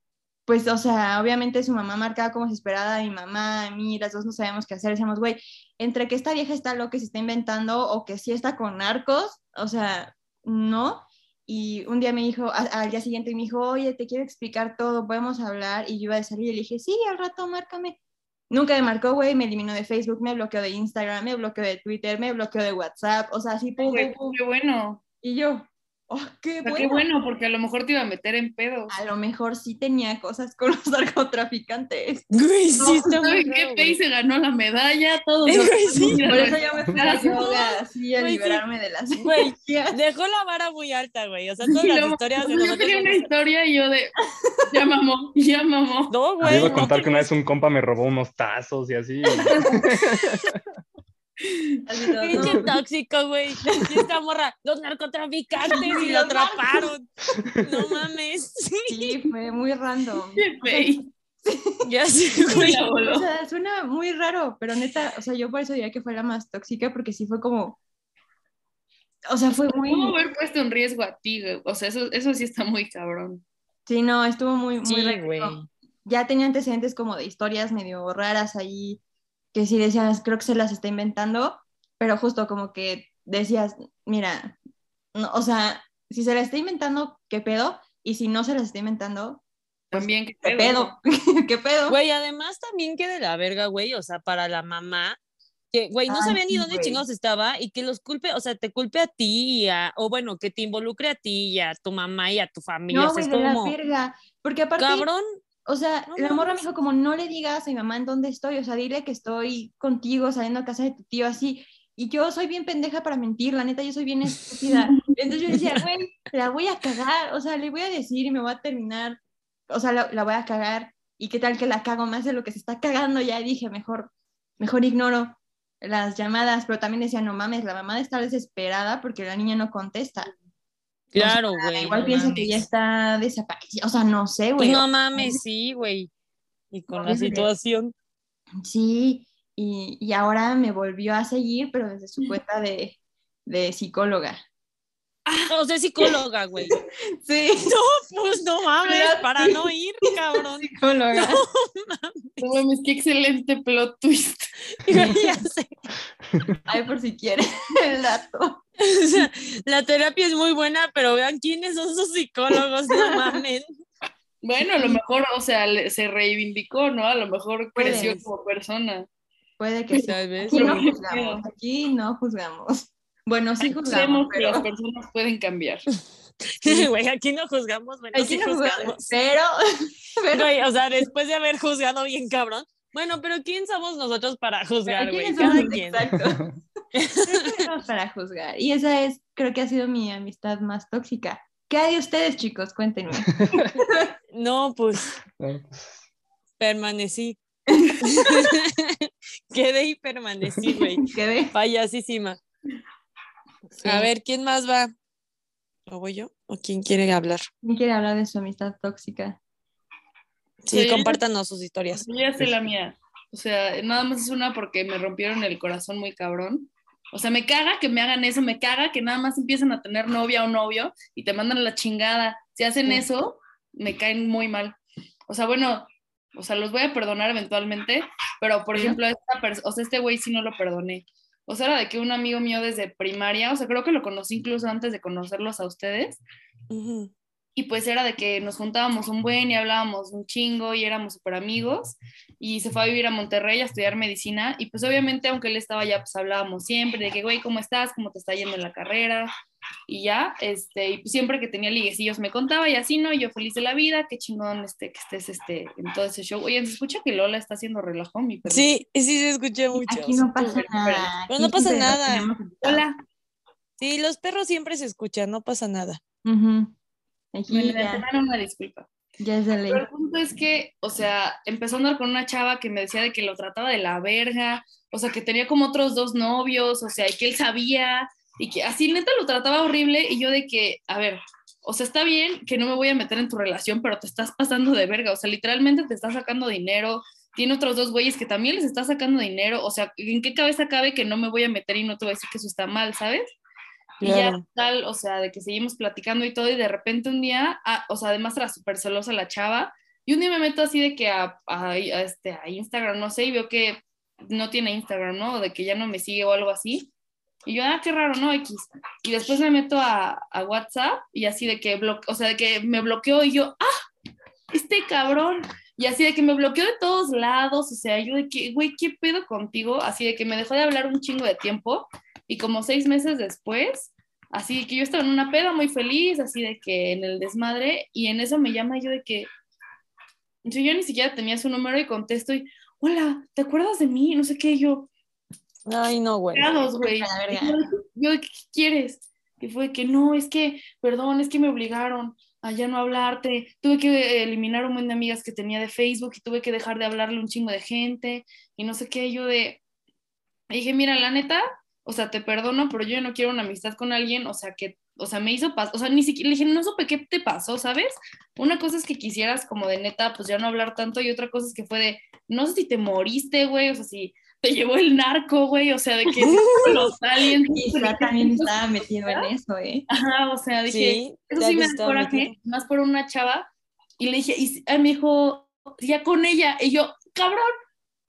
pues, o sea, obviamente su mamá marcaba como desesperada a mi mamá, a mí, las dos no sabíamos qué hacer, decíamos, güey, entre que esta vieja está loca y se está inventando o que sí está con narcos, o sea, no. Y un día me dijo, a- al día siguiente me dijo, oye, te quiero explicar todo, podemos hablar. Y yo iba a salir y le dije, sí, al rato márcame. Nunca me marcó, güey, me eliminó de Facebook, me bloqueó de Instagram, me bloqueó de Twitter, me bloqueó de WhatsApp, o sea, así, pum. Qué bueno. Y yo, oh, qué bueno. qué bueno, porque a lo mejor te iba a meter en pedos. A lo mejor sí tenía cosas con los narcotraficantes. Güey, sí está muy ¿Saben qué? güey. se ganó la medalla, todos. Eh, güey, sí. Por eso yo me fui a yoga, así a Güey, sí. liberarme de las Güey. Dejó la vara muy alta, güey. O sea, todas las historias de yo nosotros. quería una historia y yo de, ya mamó, ya mamó. No, Yo güey. iba a no contar que una vez un compa me robó unos tazos y así. Pinche tóxico, güey. Y esta morra, los narcotraficantes y lo atraparon. No mames. Sí, fue muy random. Pei. Ya sé, güey. O sea, suena muy raro, pero neta, o sea, yo por eso diría que fue la más tóxica, porque sí fue como. O sea, fue muy. ¿Cómo haber puesto en riesgo a ti? güey? O sea, eso, eso sí está muy cabrón. Sí, no, estuvo muy, muy Sí, raro. güey. Ya tenía antecedentes como de historias medio raras ahí, que sí decías, creo que se las está inventando, pero justo como que decías, mira, no, o sea, si se la está inventando, ¿qué pedo? Y si no se las está inventando, También, ¿qué ¿qué pedo? ¿Qué pedo? Güey, además también que de la verga, güey. O sea, para la mamá, que, güey, no Ay, sabía ni dónde güey. chingados estaba y que los culpe, o sea, te culpe a ti y a, o bueno, que te involucre a ti y a tu mamá y a tu familia. no, o sea, güey, es de como, la verga. Porque aparte, cabrón, o sea, No la morra me mames. dijo como, no le digas a mi mamá en dónde estoy, o sea, dile que estoy contigo saliendo a casa de tu tío, así. Y yo soy bien pendeja para mentir, la neta, yo soy bien estúpida. Entonces yo decía, güey, la voy a cagar, o sea, le voy a decir y me voy a terminar, o sea, la, la voy a cagar. Y qué tal que la cago más de lo que se está cagando, ya dije, mejor, mejor ignoro las llamadas, pero también decía, no mames, la mamá estar desesperada porque la niña no contesta. Claro, güey. Igual no piensa que ya está desaparecida, o sea, no sé, Pues güey. no mames, sí, güey. Y con la situación. Sí, y, y ahora me volvió a seguir, pero desde su cuenta de, de psicóloga. O sea, psicóloga, güey. Sí, No, pues no mames, para no ir, cabrón. psicóloga. No mames, qué excelente plot twist. Ya sé. Ay, por si quiere el dato. O sea, la terapia es muy buena, pero vean quiénes son sus psicólogos, no mames. Bueno, a lo mejor, o sea, se reivindicó, ¿no? A lo mejor creció como persona. Puede que sí. Tal vez. Aquí no juzgamos, aquí no juzgamos. Bueno, sí juzgamos, Sabemos que pero las personas pueden cambiar. Güey, aquí no juzgamos, bueno, aquí sí no juzgamos. juzgamos. Pero, pero Güey, o sea, después de haber juzgado bien cabrón. Bueno, pero ¿quién somos nosotros para juzgar, ¿quiénes güey? somos? Cada quien. Exacto. ¿Quiénes somos para juzgar. Y esa es, creo que ha sido mi amistad más tóxica. ¿Qué hay de ustedes, chicos? Cuéntenme. No, pues No, pues, permanecí. Quedé y permanecí, güey. Quedé. Payasísima. A ver, ¿quién más va? ¿O voy yo? ¿O quién quiere hablar? ¿Quién quiere hablar de su amistad tóxica? Sí, Sí. compártanos sus historias. Yo ya sé la mía. O sea, nada más es una porque me rompieron el corazón muy cabrón. O sea, me caga que me hagan eso, me caga que nada más empiezan a tener novia o novio y te mandan a la chingada. Si hacen Sí. eso, me caen muy mal. O sea, bueno, o sea, los voy a perdonar eventualmente, pero por Sí. ejemplo, esta o sea, este güey sí no lo perdoné. O sea, era de que un amigo mío desde primaria, o sea, creo que lo conocí incluso antes de conocerlos a ustedes, y pues era de que nos juntábamos un buen y hablábamos un chingo y éramos súper amigos y se fue a vivir a Monterrey a estudiar medicina. Y pues obviamente aunque él estaba allá pues hablábamos siempre de que güey ¿cómo estás? ¿cómo te está yendo en la carrera? Y ya, este, y siempre que tenía liguecillos me contaba y así, ¿no? Yo feliz de la vida, qué chingón este, que estés este, en todo ese show. Oye, se escucha que Lola está haciendo relajo, mi perro. Sí, sí se escucha mucho. Aquí no pasa nada. Pero no pasa nada. Hola. Sí, los perros siempre se escuchan, no pasa nada. Me ya, le una disculpa. ya es de ley. Pero el punto es que, o sea, empezó a andar con una chava que me decía de que lo trataba de la verga, o sea, que tenía como otros dos novios, o sea, y que él sabía, y que así neta lo trataba horrible, y yo de que, a ver, o sea, está bien que no me voy a meter en tu relación, pero te estás pasando de verga, o sea, literalmente te está sacando dinero, tiene otros dos güeyes que también les está sacando dinero, o sea, ¿en qué cabeza cabe que no me voy a meter y no te voy a decir que eso está mal, ¿sabes? Y ya tal, o sea, de que seguimos platicando y todo, y de repente un día, ah, o sea, además era súper celosa la chava, y Y un día me meto así de que a, a- a este, a Instagram, no sé, y veo que no tiene Instagram, ¿no? O de que ya no me sigue o algo así. Y yo, ah, qué raro, ¿no? X. Y después me meto a, a WhatsApp y así de que, blo- o sea, de que me bloqueó y yo, ah, este cabrón. Y así de que me bloqueó de todos lados, o sea, yo de que, güey, ¿qué pedo contigo? Así de que me dejó de hablar un chingo de tiempo y como seis meses después, así de que yo estaba en una peda muy feliz, así de que en el desmadre, y en eso me llama yo de que, yo, ni siquiera tenía su número y contesto y, hola, ¿te acuerdas de mí? No sé qué, yo, Ay, no, güey. güey. Yo, ¿qué quieres? Y fue que no, es que, perdón, es que me obligaron a ya no hablarte. Tuve que eliminar un buen de amigas que tenía de Facebook y tuve que dejar de hablarle a un chingo de gente y no sé qué. Yo de. y dije, mira, la neta, o sea, te perdono, pero yo no quiero una amistad con alguien, o sea, que, o sea, me hizo pasar, o sea, ni siquiera, le dije, no supe qué te pasó, ¿sabes? Una cosa es que quisieras como de neta, pues ya no hablar tanto, y otra cosa es que fue de, no sé si te moriste, güey, o sea, si te llevó el narco, güey, o sea, de que los aliens. Quizá también estaba metido en eso, ¿eh? Ajá, o sea, dije, Sí, eso sí me da coraje, metido. más por una chava, y le dije, y me dijo, ya con ella, y yo, cabrón,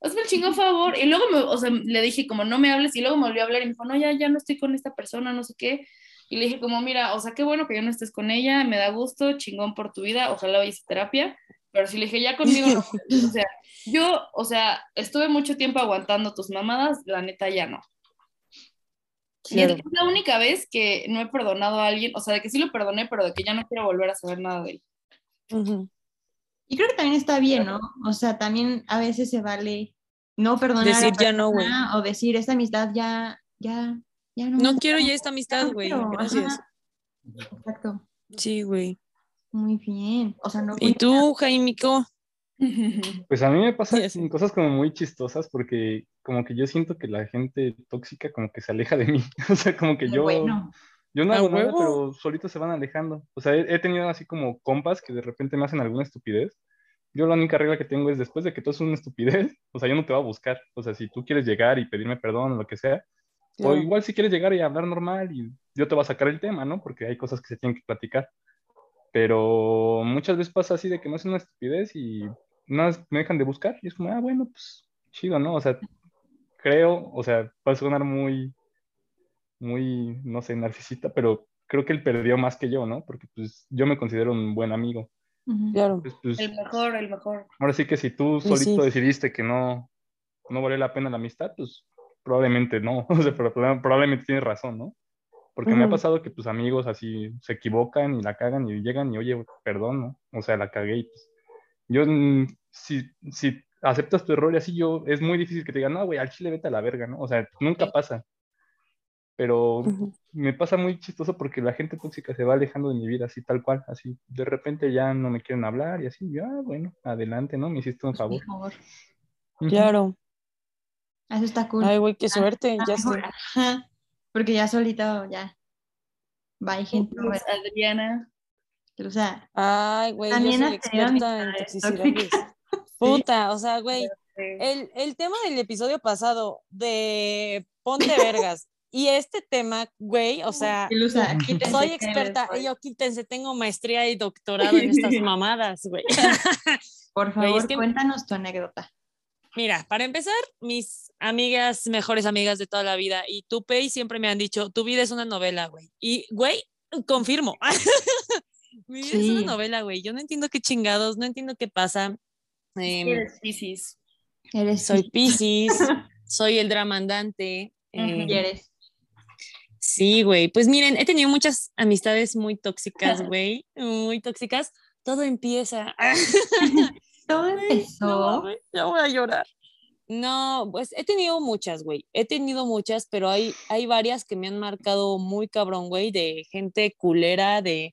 hazme el chingo favor, y luego, me, o sea, le dije como, no me hables, y luego me volvió a hablar, y me dijo, no, ya, ya no estoy con esta persona, no sé qué, y le dije como, mira, o sea, qué bueno que ya no estés con ella, me da gusto, chingón por tu vida, ojalá vayas a terapia, pero si le dije, ya conmigo, no, o sea, yo, o sea, estuve mucho tiempo aguantando tus mamadas, la neta ya no. Y es la única vez que no he perdonado a alguien, o sea, de que sí lo perdoné, pero de que ya no quiero volver a saber nada de él. Y creo que también está bien, ¿no? O sea, también a veces se vale no perdonar a la Decir ya no, güey. o decir esta amistad ya, ya, ya no. No quiero ya esta amistad, no güey. quiero, Gracias. ajá. Exacto. Sí, güey. Muy bien. O sea, no. ¿Y tú, Jaimico? Pues a mí me pasa Ya sé. cosas como muy chistosas porque como que yo siento que la gente tóxica como que se aleja de mí. O sea, como que yo, Bueno, yo no ¿A hago nada, pero solitos se van alejando. O sea, he, he tenido así como compas que de repente me hacen alguna estupidez. Yo la única regla que tengo es después de que tú haces una estupidez, o sea, yo no te voy a buscar. O sea, si tú quieres llegar y pedirme perdón o lo que sea, o igual si quieres llegar y hablar normal y yo te voy a sacar el tema, ¿no? Porque hay cosas que se tienen que platicar. Pero muchas veces pasa así de que me hacen una estupidez y nada más me dejan de buscar y es como, ah, bueno, pues chido, ¿no? O sea, creo, o sea, va a sonar muy, muy, no sé, narcisista, pero creo que él perdió más que yo, ¿no? Porque pues yo me considero un buen amigo. Claro. Pues, pues, El mejor, el mejor. ahora sí que si tú solito sí. decidiste que no, no vale la pena la amistad, pues probablemente no, o sea, pero probablemente tienes razón, ¿no? Porque me ha pasado que tus amigos así se equivocan y la cagan y llegan y oye, perdón, ¿no? O sea, la cagué y pues yo, mm, si, si aceptas tu error y así yo, es muy difícil que te digan, no, güey, al chile vete a la verga, ¿no? O sea, nunca pasa. Pero Ujú. me pasa muy chistoso porque la gente tóxica se va alejando de mi vida así tal cual, así de repente ya no me quieren hablar y así, yo, ah, bueno, adelante, ¿no? Me hiciste un favor. Mejor. Ujú. Claro. Eso está cool. Ay, güey, qué suerte. Ah, Ya ajá, Porque ya solito, ya. Va, hay gente. Pues, Adriana. O sea, Ay, güey, yo También soy experta en toxicidades. Puta, o sea, güey, el, el tema del episodio pasado de Ponte Vergas y este tema, güey, o sea, soy experta, y yo quítense, tengo maestría y doctorado en estas mamadas, güey. Por Güey, favor, es que- cuéntanos tu anécdota. Mira, para empezar, mis amigas, mejores amigas de toda la vida y tu Pei siempre me han dicho, tu vida es una novela, güey. Y, güey, confirmo. Mi vida es una novela, güey. Yo no entiendo qué chingados, no entiendo qué pasa. Em, Eres Piscis. Eres soy sí, Piscis, soy el dramandante. em, y eres. Sí, güey. Pues miren, he tenido muchas amistades muy tóxicas, güey. Muy tóxicas. Todo empieza. Todo No, empezó. mames, ya voy a llorar. No, pues he tenido muchas, güey. He tenido muchas, pero hay, hay varias que me han marcado muy cabrón, güey, de gente culera, de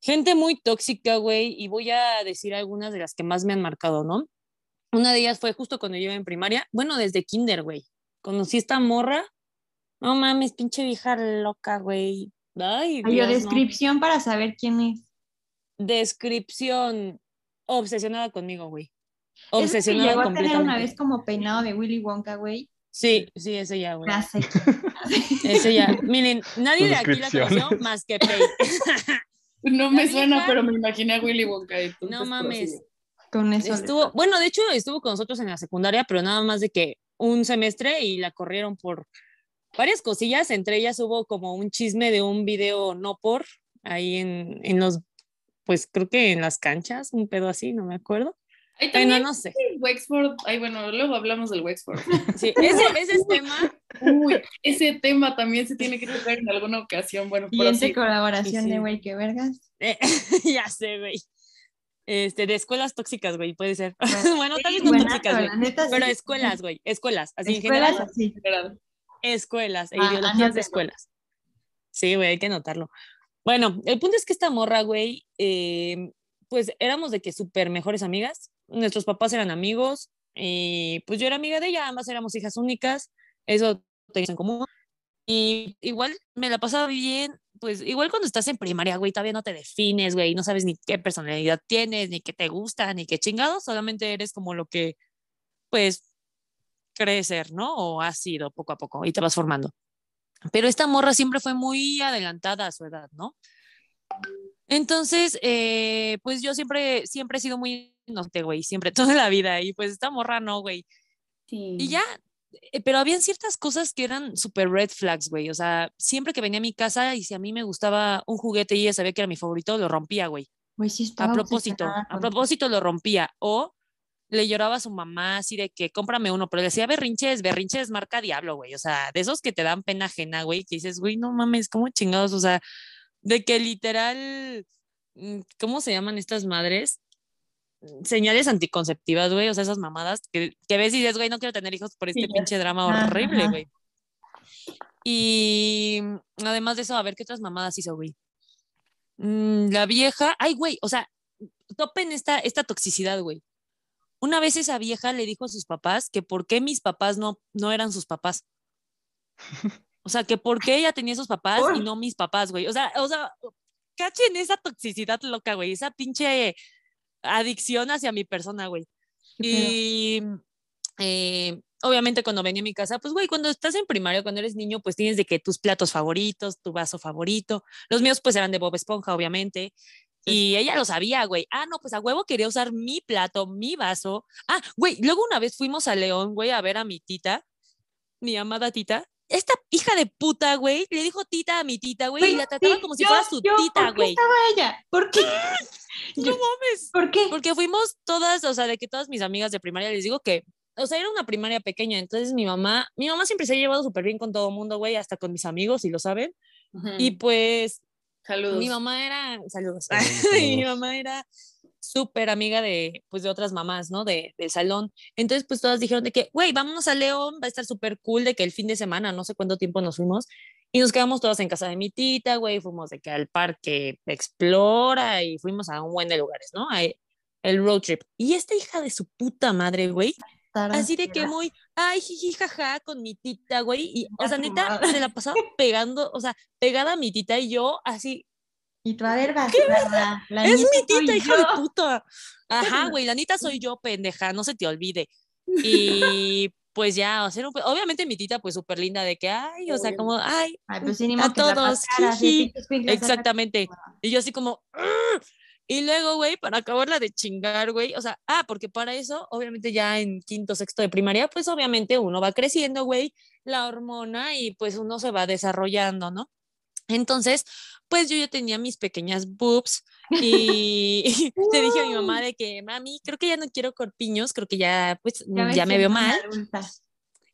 gente muy tóxica, güey. Y voy a decir algunas de las que más me han marcado, ¿no? Una de ellas fue justo cuando yo iba en primaria. Bueno, desde kinder, güey. Conocí esta morra. No mames, pinche vieja loca, güey. Ay, Ay, yo, Dios, no. descripción para saber quién es. Descripción. Obsesionada conmigo, güey. Es que Obsesionada llegó a tener una vez como peinado de Willy Wonka, güey. Sí, sí, ese ya, güey. Ese ya. Miren, nadie de aquí la conoció más que Pei. No me La suena, pero me imaginé a Willy Wonka. No mames. Con eso. Estuvo, bueno, de hecho estuvo con nosotros en la secundaria, pero nada más de que un semestre y la corrieron por varias cosillas, entre ellas hubo como un chisme de un video no por ahí en, en los, pues creo que en las canchas, un pedo así, no me acuerdo. Ahí Bueno, también no sé. el Wexford, ay bueno, luego hablamos del Wexford. Sí, ese, ese es tema. Uy, ese tema también se tiene que tocar en alguna ocasión. Bueno, Siguiente sí. colaboración sí. de güey, qué vergas. eh, ya sé, güey. Este, de escuelas tóxicas, güey, puede ser. bueno, Sí, tal vez no tóxicas, güey. Pero sí. escuelas, güey, escuelas, así en Escuelas general. así. Gerardo. Escuelas, e Ah, ideologías de escuelas. Sí, güey, hay que notarlo. Bueno, el punto es que esta morra, güey, eh, pues éramos de que súper mejores amigas. Nuestros papás eran amigos y pues yo era amiga de ella, ambas éramos hijas únicas, eso teníamos en común. Y igual me la pasaba bien, pues igual cuando estás en primaria, güey, todavía no te defines, güey, no sabes ni qué personalidad tienes, ni qué te gusta, ni qué chingados, solamente eres como lo que, pues, crees ser, ¿no? O has sido poco a poco y te vas formando. Pero esta morra siempre fue muy adelantada a su edad, ¿no? Entonces, eh, pues yo siempre, siempre he sido muy inocente, güey, siempre, toda la vida. Y pues esta morra no, güey. Sí. Y ya, eh, pero habían ciertas cosas que eran super red flags, güey. O sea, siempre que venía a mi casa y si a mí me gustaba un juguete y ella sabía que era mi favorito, lo rompía, güey. Sí A propósito, a propósito lo rompía. O le lloraba a su mamá así de que cómprame uno, pero le decía berrinches, berrinches marca diablo, güey. O sea, de esos que te dan pena ajena, güey, que dices, güey, no mames, ¿cómo chingados? O sea, de que literal, mm, ¿cómo se llaman estas madres? Señales anticonceptivas, güey, o sea, esas mamadas que, que ves y dices, güey, no quiero tener hijos por este Sí, pinche drama horrible, güey. Y mm, además de eso, a ver qué otras mamadas hizo, güey. Mm, la vieja, ay, güey, o sea, topen esta, esta toxicidad, güey. Una vez esa vieja le dijo a sus papás que por qué mis papás no, no eran sus papás. O sea, que por qué ella tenía esos papás y no mis papás, güey. O sea, o sea, cachen esa toxicidad loca, güey. Esa pinche adicción hacia mi persona, güey. Y eh, obviamente cuando venía a mi casa, pues güey, cuando estás en primaria, cuando eres niño, pues tienes de que tus platos favoritos, tu vaso favorito. Los míos pues eran de Bob Esponja, obviamente. Y ella lo sabía, güey. Ah, no, pues a huevo quería usar mi plato, mi vaso. Ah, güey, luego una vez fuimos a León, güey, a ver a mi tita, mi amada tita. Esta hija de puta, güey, le dijo tita a mi tita, güey, y la trataba sí, como si yo- fuera su yo, tita, ¿por qué güey. estaba ella? ¿Por qué? No mames. ¿Por qué? Porque fuimos todas, o sea, de que todas mis amigas de primaria, les digo que, o sea, era una primaria pequeña, entonces mi mamá, mi mamá siempre se ha llevado súper bien con todo el mundo, güey, hasta con mis amigos, y lo saben. Ujú. Y pues Saludos. mi mamá era, saludos, Saludos, mi mamá era súper amiga de, pues, de otras mamás, ¿no? De, del salón. Entonces, pues todas dijeron de que, güey, vámonos a León, va a estar súper cool de que el fin de semana, no sé cuánto tiempo nos fuimos, y nos quedamos todas en casa de mi tita, güey, fuimos de que al parque Explora y fuimos a un buen de lugares, ¿no? A- el road trip. Y esta hija de su puta madre, güey, Tarde, así de que muy, ay, jiji, jaja, con mi tita, güey, y, o sea, neta, se la pasaba pegando, o sea, pegada a mi tita y yo así, Y tú, a ver, bastarda, la es mi tita, hija de puta. Ajá, güey, la neta soy yo, pendeja, no se te olvide. Y pues ya, o sea, obviamente mi tita, pues súper linda de que, ay, o sea, como, ay, Ay, pues sí, a todos, jiji. exactamente. Y yo así como, "Ugh". Y luego, güey, para acabarla de chingar, güey, o sea, ah, porque para eso, obviamente ya en quinto, sexto de primaria, pues obviamente uno va creciendo, güey, la hormona y pues uno se va desarrollando, ¿no? Entonces, pues yo ya tenía mis pequeñas boobs y le dije a mi mamá de que, mami, creo que ya no quiero corpiños, creo que ya, pues, ya me, veo mal. adulta.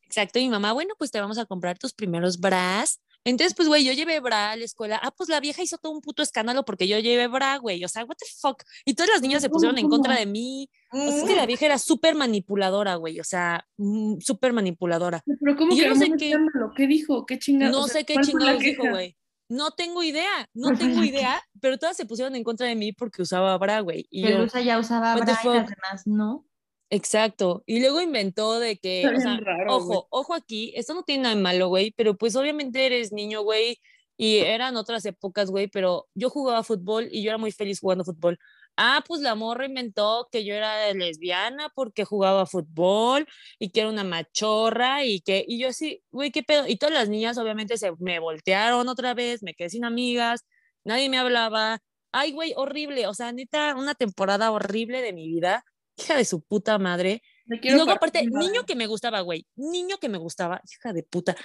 Exacto, y mi mamá, bueno, pues te vamos a comprar tus primeros bras. Entonces, pues, güey, yo llevé bra a la escuela. Ah, pues la vieja hizo todo un puto escándalo porque yo llevé bra, güey. O sea, what the fuck. Y todas las niñas se ¿Cómo, pusieron en contra de mí. O sea, es que la vieja era súper manipuladora, güey. O sea, mm, súper manipuladora. Pero ¿cómo Y yo que no sé qué- escándalo? ¿Qué dijo? ¿Qué chingada? No O sea, sé qué ¿cuál fue la chingados dijo, güey. No tengo idea, no ¿Cuál fue tengo idea, pero todas se pusieron en contra de mí porque usaba bra, güey. Y yo, Pelusa ya usaba bra y las demás no. Exacto. Y luego inventó de que, Está o sea, bien raro, güey. ojo, ojo aquí, esto no tiene nada de malo, güey, pero pues obviamente eres niño, güey, y eran otras épocas, güey, pero yo jugaba fútbol y yo era muy feliz jugando fútbol. Ah, pues la morra inventó que yo era lesbiana porque jugaba fútbol y que era una machorra y que, y yo así, güey, qué pedo. Y todas las niñas obviamente se me voltearon otra vez, me quedé sin amigas, nadie me hablaba. Ay, güey, horrible, o sea, neta, una temporada horrible de mi vida hija de su puta madre. Y luego aparte, niño que me gustaba, güey, niño que me gustaba, hija de puta,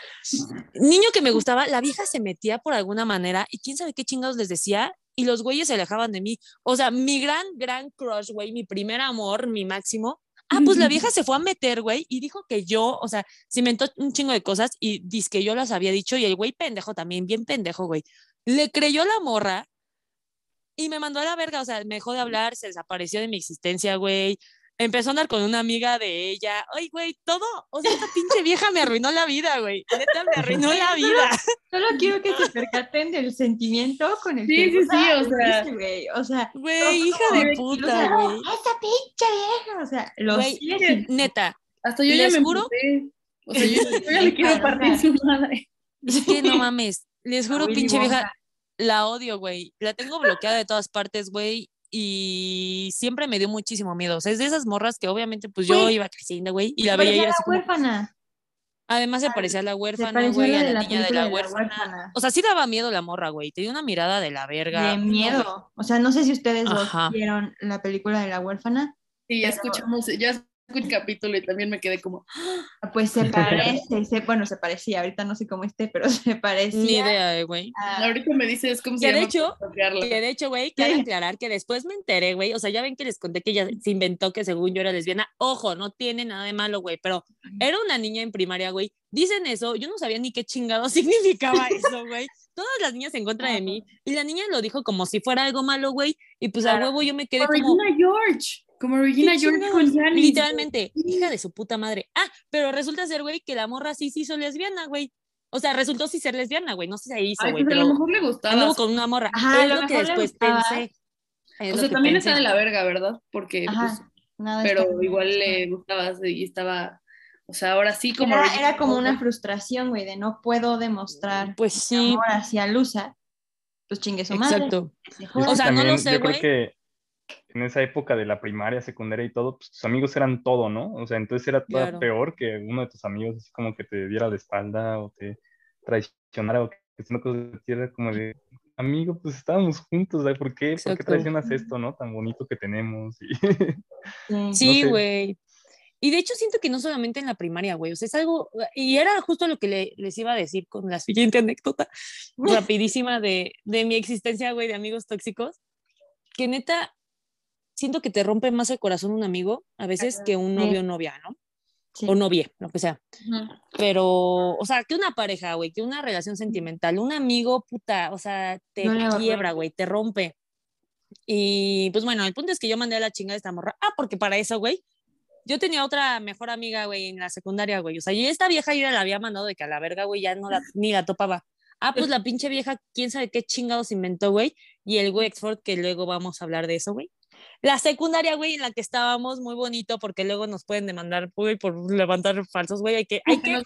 niño que me gustaba, la vieja se metía por alguna manera y quién sabe qué chingados les decía y los güeyes se alejaban de mí. O sea, mi gran, gran crush, güey, mi primer amor, mi máximo. Ah, pues la vieja se fue a meter, güey, y dijo que yo, o sea, se inventó un chingo de cosas y dice que yo las había dicho y el güey pendejo también, bien pendejo, güey. Le creyó la morra y me mandó a la verga, o sea, me dejó de hablar, se desapareció de mi existencia, güey. Empezó a andar con una amiga de ella. Ay, güey, todo. O sea, esta pinche vieja me arruinó la vida, güey. Neta, me arruinó la vida. Solo quiero que se percaten del sentimiento con el Sí, que sí, Rosa sí, o sea. güey. O sea, Güey, hija de puta, "No, güey. Esa pinche vieja. O sea, lo Güey, Neta, Hasta yo ya les me juro- emputé. O sea, yo, yo ya le quiero partir su madre. es que no mames. Les juro, pinche vieja. La odio, güey. La tengo bloqueada de todas partes, güey. Y siempre me dio muchísimo miedo. O sea, es de esas morras que obviamente, pues yo iba creciendo, güey. Y la veía parecía ir a la así como. huérfana. Además, se parecía a la huérfana, güey, a la niña de la de la huérfana. huérfana. O sea, sí daba miedo la morra, güey. Tenía una mirada de la verga. De miedo. O sea, no sé si ustedes Ajá. vieron la película de la huérfana. Sí, ya Pero- escuchamos, ya el capítulo y también me quedé como, Pues se parece, se- bueno, se parecía, ahorita no sé cómo esté, pero se parecía. Ni idea, eh, güey. a- ahorita me dices cómo se Que de llama. hecho-. Que de hecho, güey, cabe aclarar que después me enteré, güey. O sea, ya ven que les conté que ella se inventó que según yo era lesbiana. Ojo, no tiene nada de malo, güey. Pero era una niña en primaria, güey. Dicen eso, yo no sabía ni qué chingado significaba eso, güey. Todas las niñas en contra de mí. Y la niña lo dijo como si fuera algo malo, güey. Y pues a huevo yo me quedé Como como. Regina George. Como Regina ¿qué George con Janis. Literalmente, hija de su puta madre. Ah, pero resulta ser, güey, que la morra sí se hizo lesbiana, güey. O sea, resultó sí ser lesbiana, güey. No sé si se hizo, güey, pues a lo mejor le gustaba. anduvo con una morra. Ajá, es lo lo que después pensé. Es O sea, que también pensé. está de la verga, ¿verdad? Porque, pues, nada pero está- igual le gustaba y estaba, o sea, ahora sí como Era, como una frustración, güey, de no puedo demostrar Pues sí, amor hacia Lusa. Pues chingue su madre. exacto. se. O sea, no lo sé, yo creo güey. que en esa época de la primaria, secundaria y todo, pues tus amigos eran todo, ¿no? O sea, entonces era Claro. peor que uno de tus amigos así como que te diera la espalda o te traicionara o que haciendo cosas de tierra como de amigo, pues estábamos juntos, ¿sabes? ¿Por qué? ¿Por qué traicionas esto, no? Tan bonito que tenemos. Y... Sí. Sé. güey. Y de hecho siento que no solamente en la primaria, güey, o sea, es algo, y era justo lo que le- les iba a decir con la siguiente anécdota rapidísima de, de mi existencia, güey, de amigos tóxicos, que neta, siento que te rompe más el corazón un amigo a veces que un novio o novia, ¿no? Sí. O novia, lo que sea. Pero, o sea, que una pareja, güey, que una relación sentimental, un amigo, puta, o sea, te quiebra, güey, te rompe. Y pues bueno, el punto es que yo mandé a la chingada a esta morra. Ah, porque para eso, güey, yo tenía otra mejor amiga, güey, en la secundaria, güey. O sea, yo esta vieja yo ya la había mandado de que a la verga, güey, ya no la, ni la topaba. Ah, pues la pinche vieja, quién sabe qué chingados inventó, güey. Y el Wexford, que luego vamos a hablar de eso, güey. La secundaria, güey, en la que estábamos, muy bonito, porque luego nos pueden demandar, güey, por levantar falsos, güey. Hay que, hay que,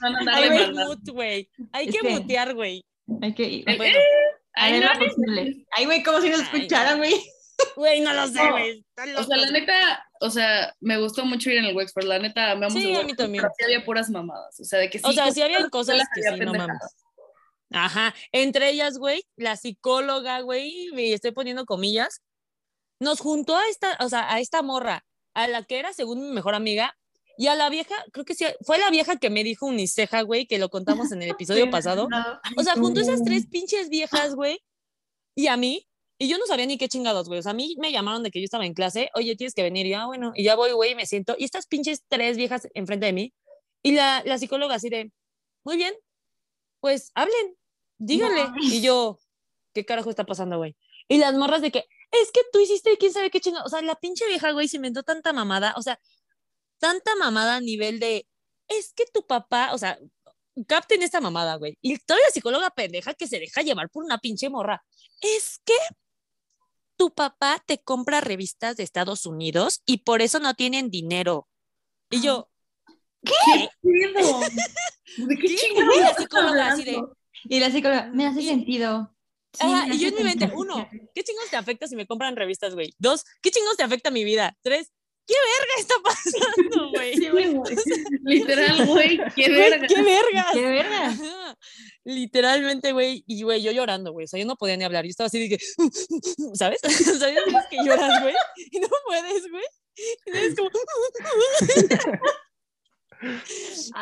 güey. Hay que que- mutear, güey. Hay que Bueno, Ay, Haré no, posible. Ay, güey, como si nos Ay, escucharan, güey. güey, no lo sé, No, güey. están O sea, la neta, o sea, me gustó mucho ir en el Wexford, la neta, amamos Sí, el a mí también. pero sí había puras mamadas, o sea, de que sí. O sea, sí las cosas que había sí, no pendejadas. mames. Ajá, entre ellas, güey, la psicóloga, güey, y estoy poniendo comillas, nos juntó a esta, o sea, a esta morra, a la que era según mi mejor amiga, y a la vieja, creo que sí, fue la vieja que me dijo uniceja, güey, que lo contamos en el episodio pasado. O sea, juntó esas tres pinches viejas, güey, y a mí, y yo no sabía ni qué chingados, güey. O sea, a mí me llamaron de que yo estaba en clase, oye, tienes que venir, y yo, ah, bueno, y ya voy, güey, y me siento, y estas pinches tres viejas enfrente de mí, y la, la psicóloga así de, muy bien, pues hablen, díganle. Y yo, ¿qué carajo está pasando, güey? Y las morras de que, es que tú hiciste quién sabe qué chingado. O sea, la pinche vieja, güey, se inventó tanta mamada, o sea, tanta mamada a nivel de, es que tu papá, o sea, capten esta mamada, güey. Y toda la psicóloga pendeja que se deja llevar por una pinche morra. Es que tu papá te compra revistas de Estados Unidos y por eso no tienen dinero. Y yo, ¿qué? Miedo. ¿De qué ¿Qué? Y la psicóloga así de? Y la psicóloga, me hace sentido. Ajá, y yo en mi mente, uno, ¿qué chingos te afecta si me compran revistas, güey? Dos, ¿qué chingos te afecta mi vida? Tres, ¿qué verga está pasando, güey? Sí, güey. Literal, güey, ¿qué verga? ¿Qué verga? ¿Qué verga? Literalmente, güey, y güey, yo llorando, güey, o sea, yo no podía ni hablar, yo estaba así, dije, ¿sabes? O sea, sabes que lloras, güey, y no puedes, güey, y es como...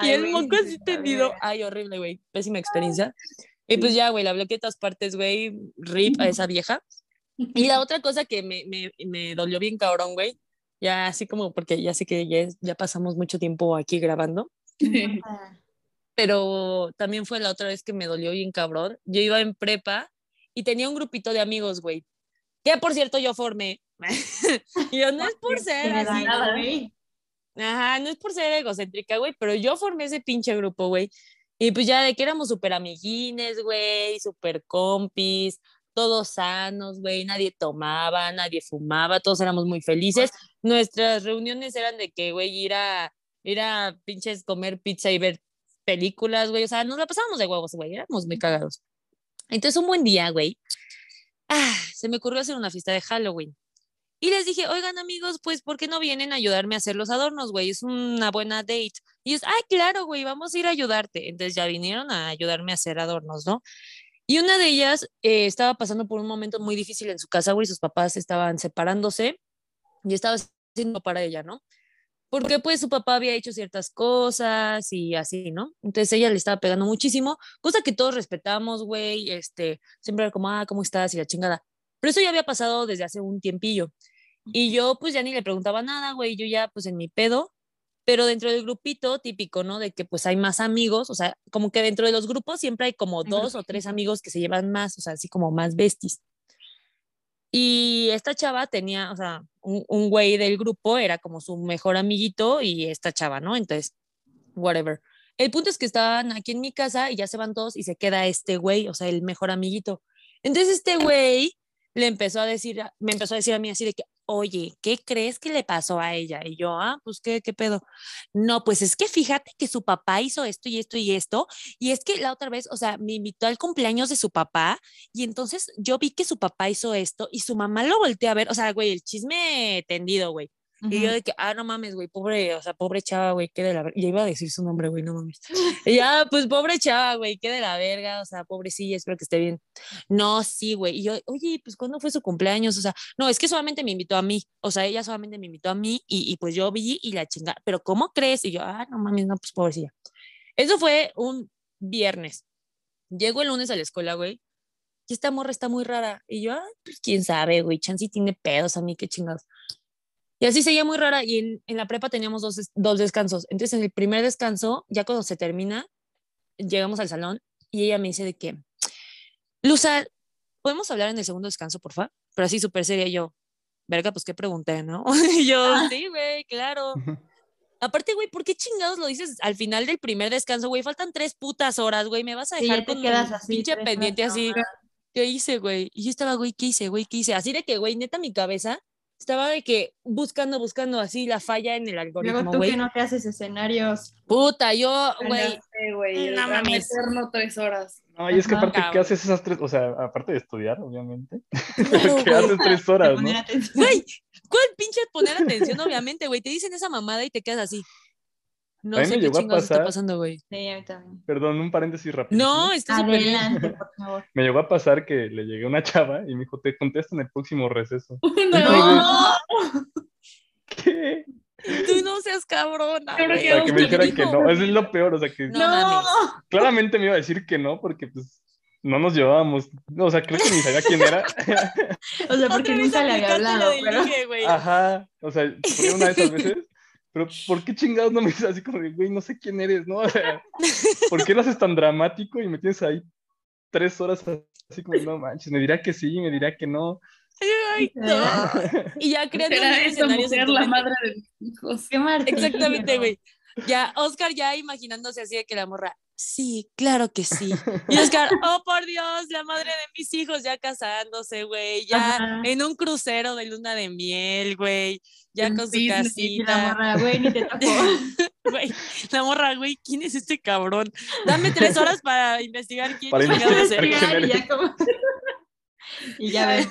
y el moco así tendido, ay, horrible, güey, pésima experiencia. Ay. Y pues ya, güey, la bloqueé de todas partes, güey. Rip a esa vieja. Y la otra cosa que me, me, me dolió bien cabrón, güey. Ya así como, porque ya sé que ya, ya pasamos mucho tiempo aquí grabando. Pero también fue la otra vez que me dolió bien cabrón. Yo iba en prepa y tenía un grupito de amigos, güey. Que por cierto yo formé. y yo no es por ser así. Ajá, no es por ser egocéntrica, güey, pero yo formé ese pinche grupo, güey. Y pues ya de que éramos súper amiguines, güey, súper compis, todos sanos, güey, nadie tomaba, nadie fumaba, todos éramos muy felices. Nuestras reuniones eran de que, güey, ir a, ir a pinches comer pizza y ver películas, güey, o sea, nos la pasábamos de huevos, güey, éramos muy cagados. Entonces, un buen día, güey, ah, se me ocurrió hacer una fiesta de Halloween. Y les dije, oigan amigos, pues, ¿por qué no vienen a ayudarme a hacer los adornos, güey? Es una buena date. Y ellos, ay, claro, güey, vamos a ir a ayudarte. Entonces ya vinieron a ayudarme a hacer adornos, ¿no? Y una de ellas eh, estaba pasando por un momento muy difícil en su casa, güey, sus papás estaban separándose y estaba haciendo para ella, ¿no? Porque pues su papá había hecho ciertas cosas y así, ¿no? Entonces ella le estaba pegando muchísimo, cosa que todos respetamos, güey, este, siempre era como, ah, ¿cómo estás? Y la chingada. Pero eso ya había pasado desde hace un tiempillo. Y yo pues ya ni le preguntaba nada, güey, yo ya pues en mi pedo, pero dentro del grupito típico, ¿no? De que pues hay más amigos, o sea, como que dentro de los grupos siempre hay como dos o tres amigos que se llevan más, o sea, así como más besties. Y esta chava tenía, o sea, un, un güey del grupo era como su mejor amiguito y esta chava, ¿no? Entonces, whatever. El punto es que estaban aquí en mi casa y ya se van todos y se queda este güey, o sea, el mejor amiguito. Entonces este güey le empezó a decir, me empezó a decir a mí así de que, oye, ¿qué crees que le pasó a ella? Y yo, ah, pues qué, qué pedo. No, pues es que fíjate que su papá hizo esto y esto y esto, y es que la otra vez, o sea, me invitó al cumpleaños de su papá, y entonces yo vi que su papá hizo esto y su mamá lo volteó a ver, o sea, güey, el chisme tendido, güey. Y yo de que, ah, no mames, güey, pobre, o sea, pobre chava, güey, qué de la verga. Ya iba a decir su nombre, güey, no mames. Y ya, pues pobre chava, güey, qué de la verga, o sea, pobrecilla, espero que esté bien. No, sí, güey. Y yo, oye, pues ¿cuándo fue su cumpleaños? O sea, no, es que solamente me invitó a mí, o sea, ella solamente me invitó a mí y, y pues yo vi y la chingada, pero ¿cómo crees? Y yo, ah, no mames, no, pues pobrecilla. Eso fue un viernes. Llego el lunes a la escuela, güey, y esta morra está muy rara. Y yo, ah, pues quién sabe, güey, Chansey tiene pedos a mí, qué chingados. Y así seguía muy rara. Y en, en la prepa teníamos dos, dos descansos. Entonces, en el primer descanso, ya cuando se termina, llegamos al salón y ella me dice de que, Luza, ¿podemos hablar en el segundo descanso, por favor? Pero así súper seria yo, verga, pues qué pregunté, ¿no? Y yo, sí, güey, claro. Aparte, güey, ¿por qué chingados lo dices al final del primer descanso, güey? Faltan tres putas horas, güey. Me vas a Sí, dejar te con quedas un así, pinche pendiente horas, así. ¿Qué hice, güey? Y yo estaba, güey, ¿qué hice, güey? ¿Qué hice? Así de que, güey, neta, mi cabeza estaba de que buscando, buscando así la falla en el Luego algoritmo, tú güey. que no te haces escenarios. Puta, yo, güey, sé, güey. no mames. eterno tres horas. No, y es que aparte, ¿qué haces esas tres? O sea, aparte de estudiar, obviamente. claro, ¿Qué haces tres horas, no? Güey, ¿cuál pinche poner atención? Obviamente, güey. Te dicen esa mamada y te quedas así. No sé me qué llegó a chingados está pasar- pasando, güey. Sí, a mí también. Perdón, un paréntesis rápido. No, está súper. Adelante, por favor. Me llegó a pasar que le llegué a una chava y me dijo, te contesto en el próximo receso. No, ¿Qué? Tú no seas cabrona. Yo creo güey. que Para que me usted dijera que no. Eso es lo peor, o sea, que No mames. claramente me iba a decir que no, porque pues no nos llevábamos. O sea, creo que ni sabía quién era. O sea, porque nunca le había hablado, pero... Ajá. O sea, fue una de esas veces. Pero, ¿por qué chingados no me dices así como de, güey, no sé quién eres, ¿no? O sea, ¿por qué lo haces tan dramático y me tienes ahí tres horas así como, no manches, me dirá que sí, me dirá que no? Ay, no. Y ya creando escenarios en mujer la madre de mis hijos. Qué. Exactamente, güey. Ya, Oscar ya imaginándose así de que la morra, sí, claro que sí. Y Oscar, oh por Dios, la madre de mis hijos ya casándose, güey, ya Ajá. en un crucero de luna de miel, güey, ya En con su la casita. morra, güey, ni te tocó. Güey, la morra, güey, ¿quién es este cabrón? Dame tres horas para investigar quién Para investigar y ya como... y ya ves.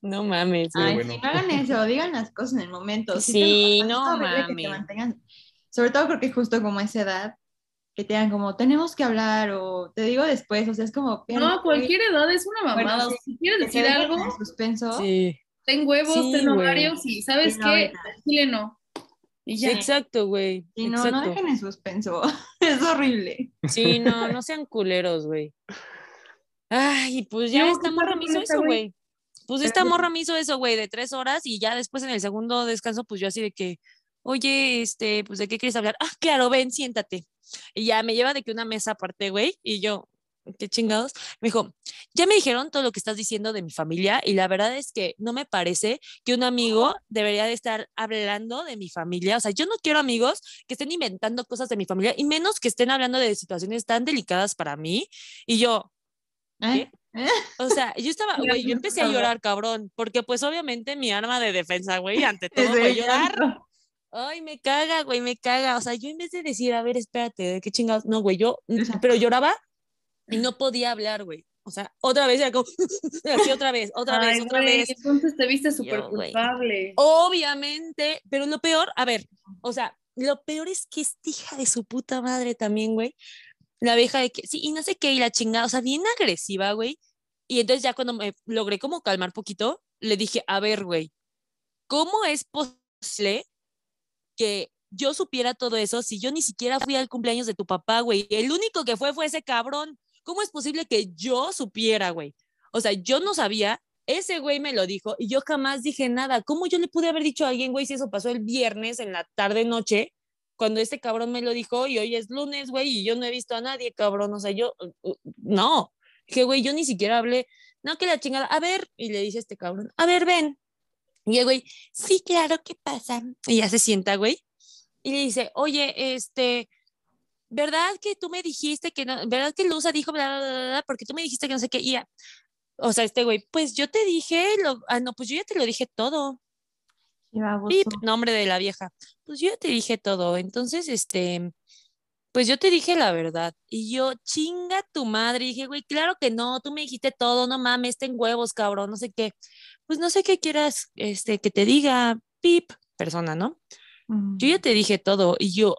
No mames. Ay, bueno. no hagan eso, digan las cosas en el momento. Sí, te- no horrible que te mames. mantengan- Sobre todo porque justo como a esa edad, que te digan como, tenemos que hablar, o te digo después, o sea, es como... No, cualquier edad es una Bueno, mamada. sí, O sea, si quieres decir algo, en suspenso. Sí. ten huevos, Sí, ten ovarios y ¿sabes qué? Chile no. Y Sí, ya. exacto, güey. Y no, no exacto. dejen en suspenso. es horrible. Sí, no, no sean culeros, güey. Ay, pues ya esta ¿qué morra me hizo eso, güey? Pues esta morra me hizo eso, güey, de tres horas y ya después en el segundo descanso, pues yo así de que, oye, este, pues de qué quieres hablar. Ah, claro, ven, siéntate. Y ya me lleva de que una mesa aparte, güey, y yo, qué chingados. Me dijo, ya me dijeron todo lo que estás diciendo de mi familia y la verdad es que no me parece que un amigo debería de estar hablando de mi familia. O sea, yo no quiero amigos que estén inventando cosas de mi familia y menos que estén hablando de situaciones tan delicadas para mí. Y yo, ¿Eh? o sea, yo estaba, güey, yo empecé a llorar, cabrón, porque pues obviamente mi arma de defensa, güey, ante todo fue llorar. Ay, me caga, güey, me caga. O sea, yo en vez de decir, a ver, espérate, ¿de qué chingados? No, güey, yo, Ajá. pero lloraba y no podía hablar, güey. O sea, otra vez, era como, así otra vez, otra Ay, vez, otra güey, vez. Entonces te viste súper güey. culpable. Obviamente, pero lo peor, a ver, o sea, lo peor es que esta hija de su puta madre también, güey. La vieja de que, sí, y no sé qué, y la chingada, o sea, bien agresiva, güey. Y entonces ya cuando me logré como calmar poquito, le dije, a ver, güey, ¿cómo es posible que yo supiera todo eso si yo ni siquiera fui al cumpleaños de tu papá, güey? El único que fue fue ese cabrón. ¿Cómo es posible que yo supiera, güey? O sea, yo no sabía, ese güey me lo dijo y yo jamás dije nada. ¿Cómo yo le pude haber dicho a alguien, güey, si eso pasó el viernes en la tarde noche? Cuando este cabrón me lo dijo y hoy es lunes, güey, y yo no he visto a nadie, cabrón. O sea, yo, uh, uh, no. Dije, güey, yo ni siquiera hablé. No, que la chingada. A ver, y le dice este cabrón, a ver, ven. Y el güey, sí, claro, ¿qué pasa? Y ya se sienta, güey. Y le dice, oye, este, ¿verdad que tú me dijiste que no, verdad que Luza dijo bla, bla, bla, bla, porque tú me dijiste que no sé qué, y ya. O sea, este güey, pues yo te dije, lo, ah, no, pues yo ya te lo dije todo. Pip, nombre de la vieja. Pues yo ya te dije todo. Entonces, este, pues yo te dije la verdad. Y yo, chinga tu madre. Y dije, güey, claro que no, tú me dijiste todo, no mames, ten huevos, cabrón, no sé qué. Pues no sé qué quieras, este, que te diga, pip, persona, ¿no? Mm. Yo ya te dije todo. Y yo,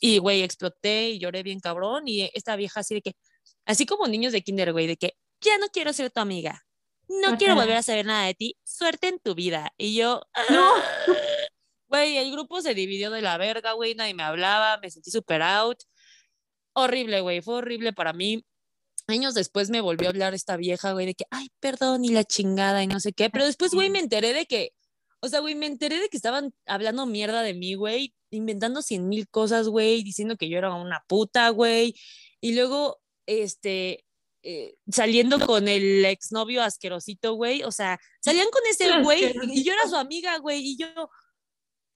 y güey, exploté y lloré bien cabrón. Y esta vieja así de que, así como niños de kinder, güey, de que ya no quiero ser tu amiga. No quiero Ajá. volver a saber nada de ti. Suerte en tu vida. Y yo, No. Güey, el grupo se dividió de la verga, güey, nadie me hablaba, me sentí super out. Horrible, güey, fue horrible para mí. Años después me volvió a hablar esta vieja, güey, de que, ay, perdón, y la chingada, y no sé qué. Pero después, güey, me enteré de que, o sea, güey, me enteré de que estaban hablando mierda de mí, güey, inventando cien mil cosas, güey, diciendo que yo era una puta, güey. Y luego, este, eh, saliendo con el exnovio asquerosito, güey. O sea, salían con ese güey y yo era su amiga, güey. Y yo,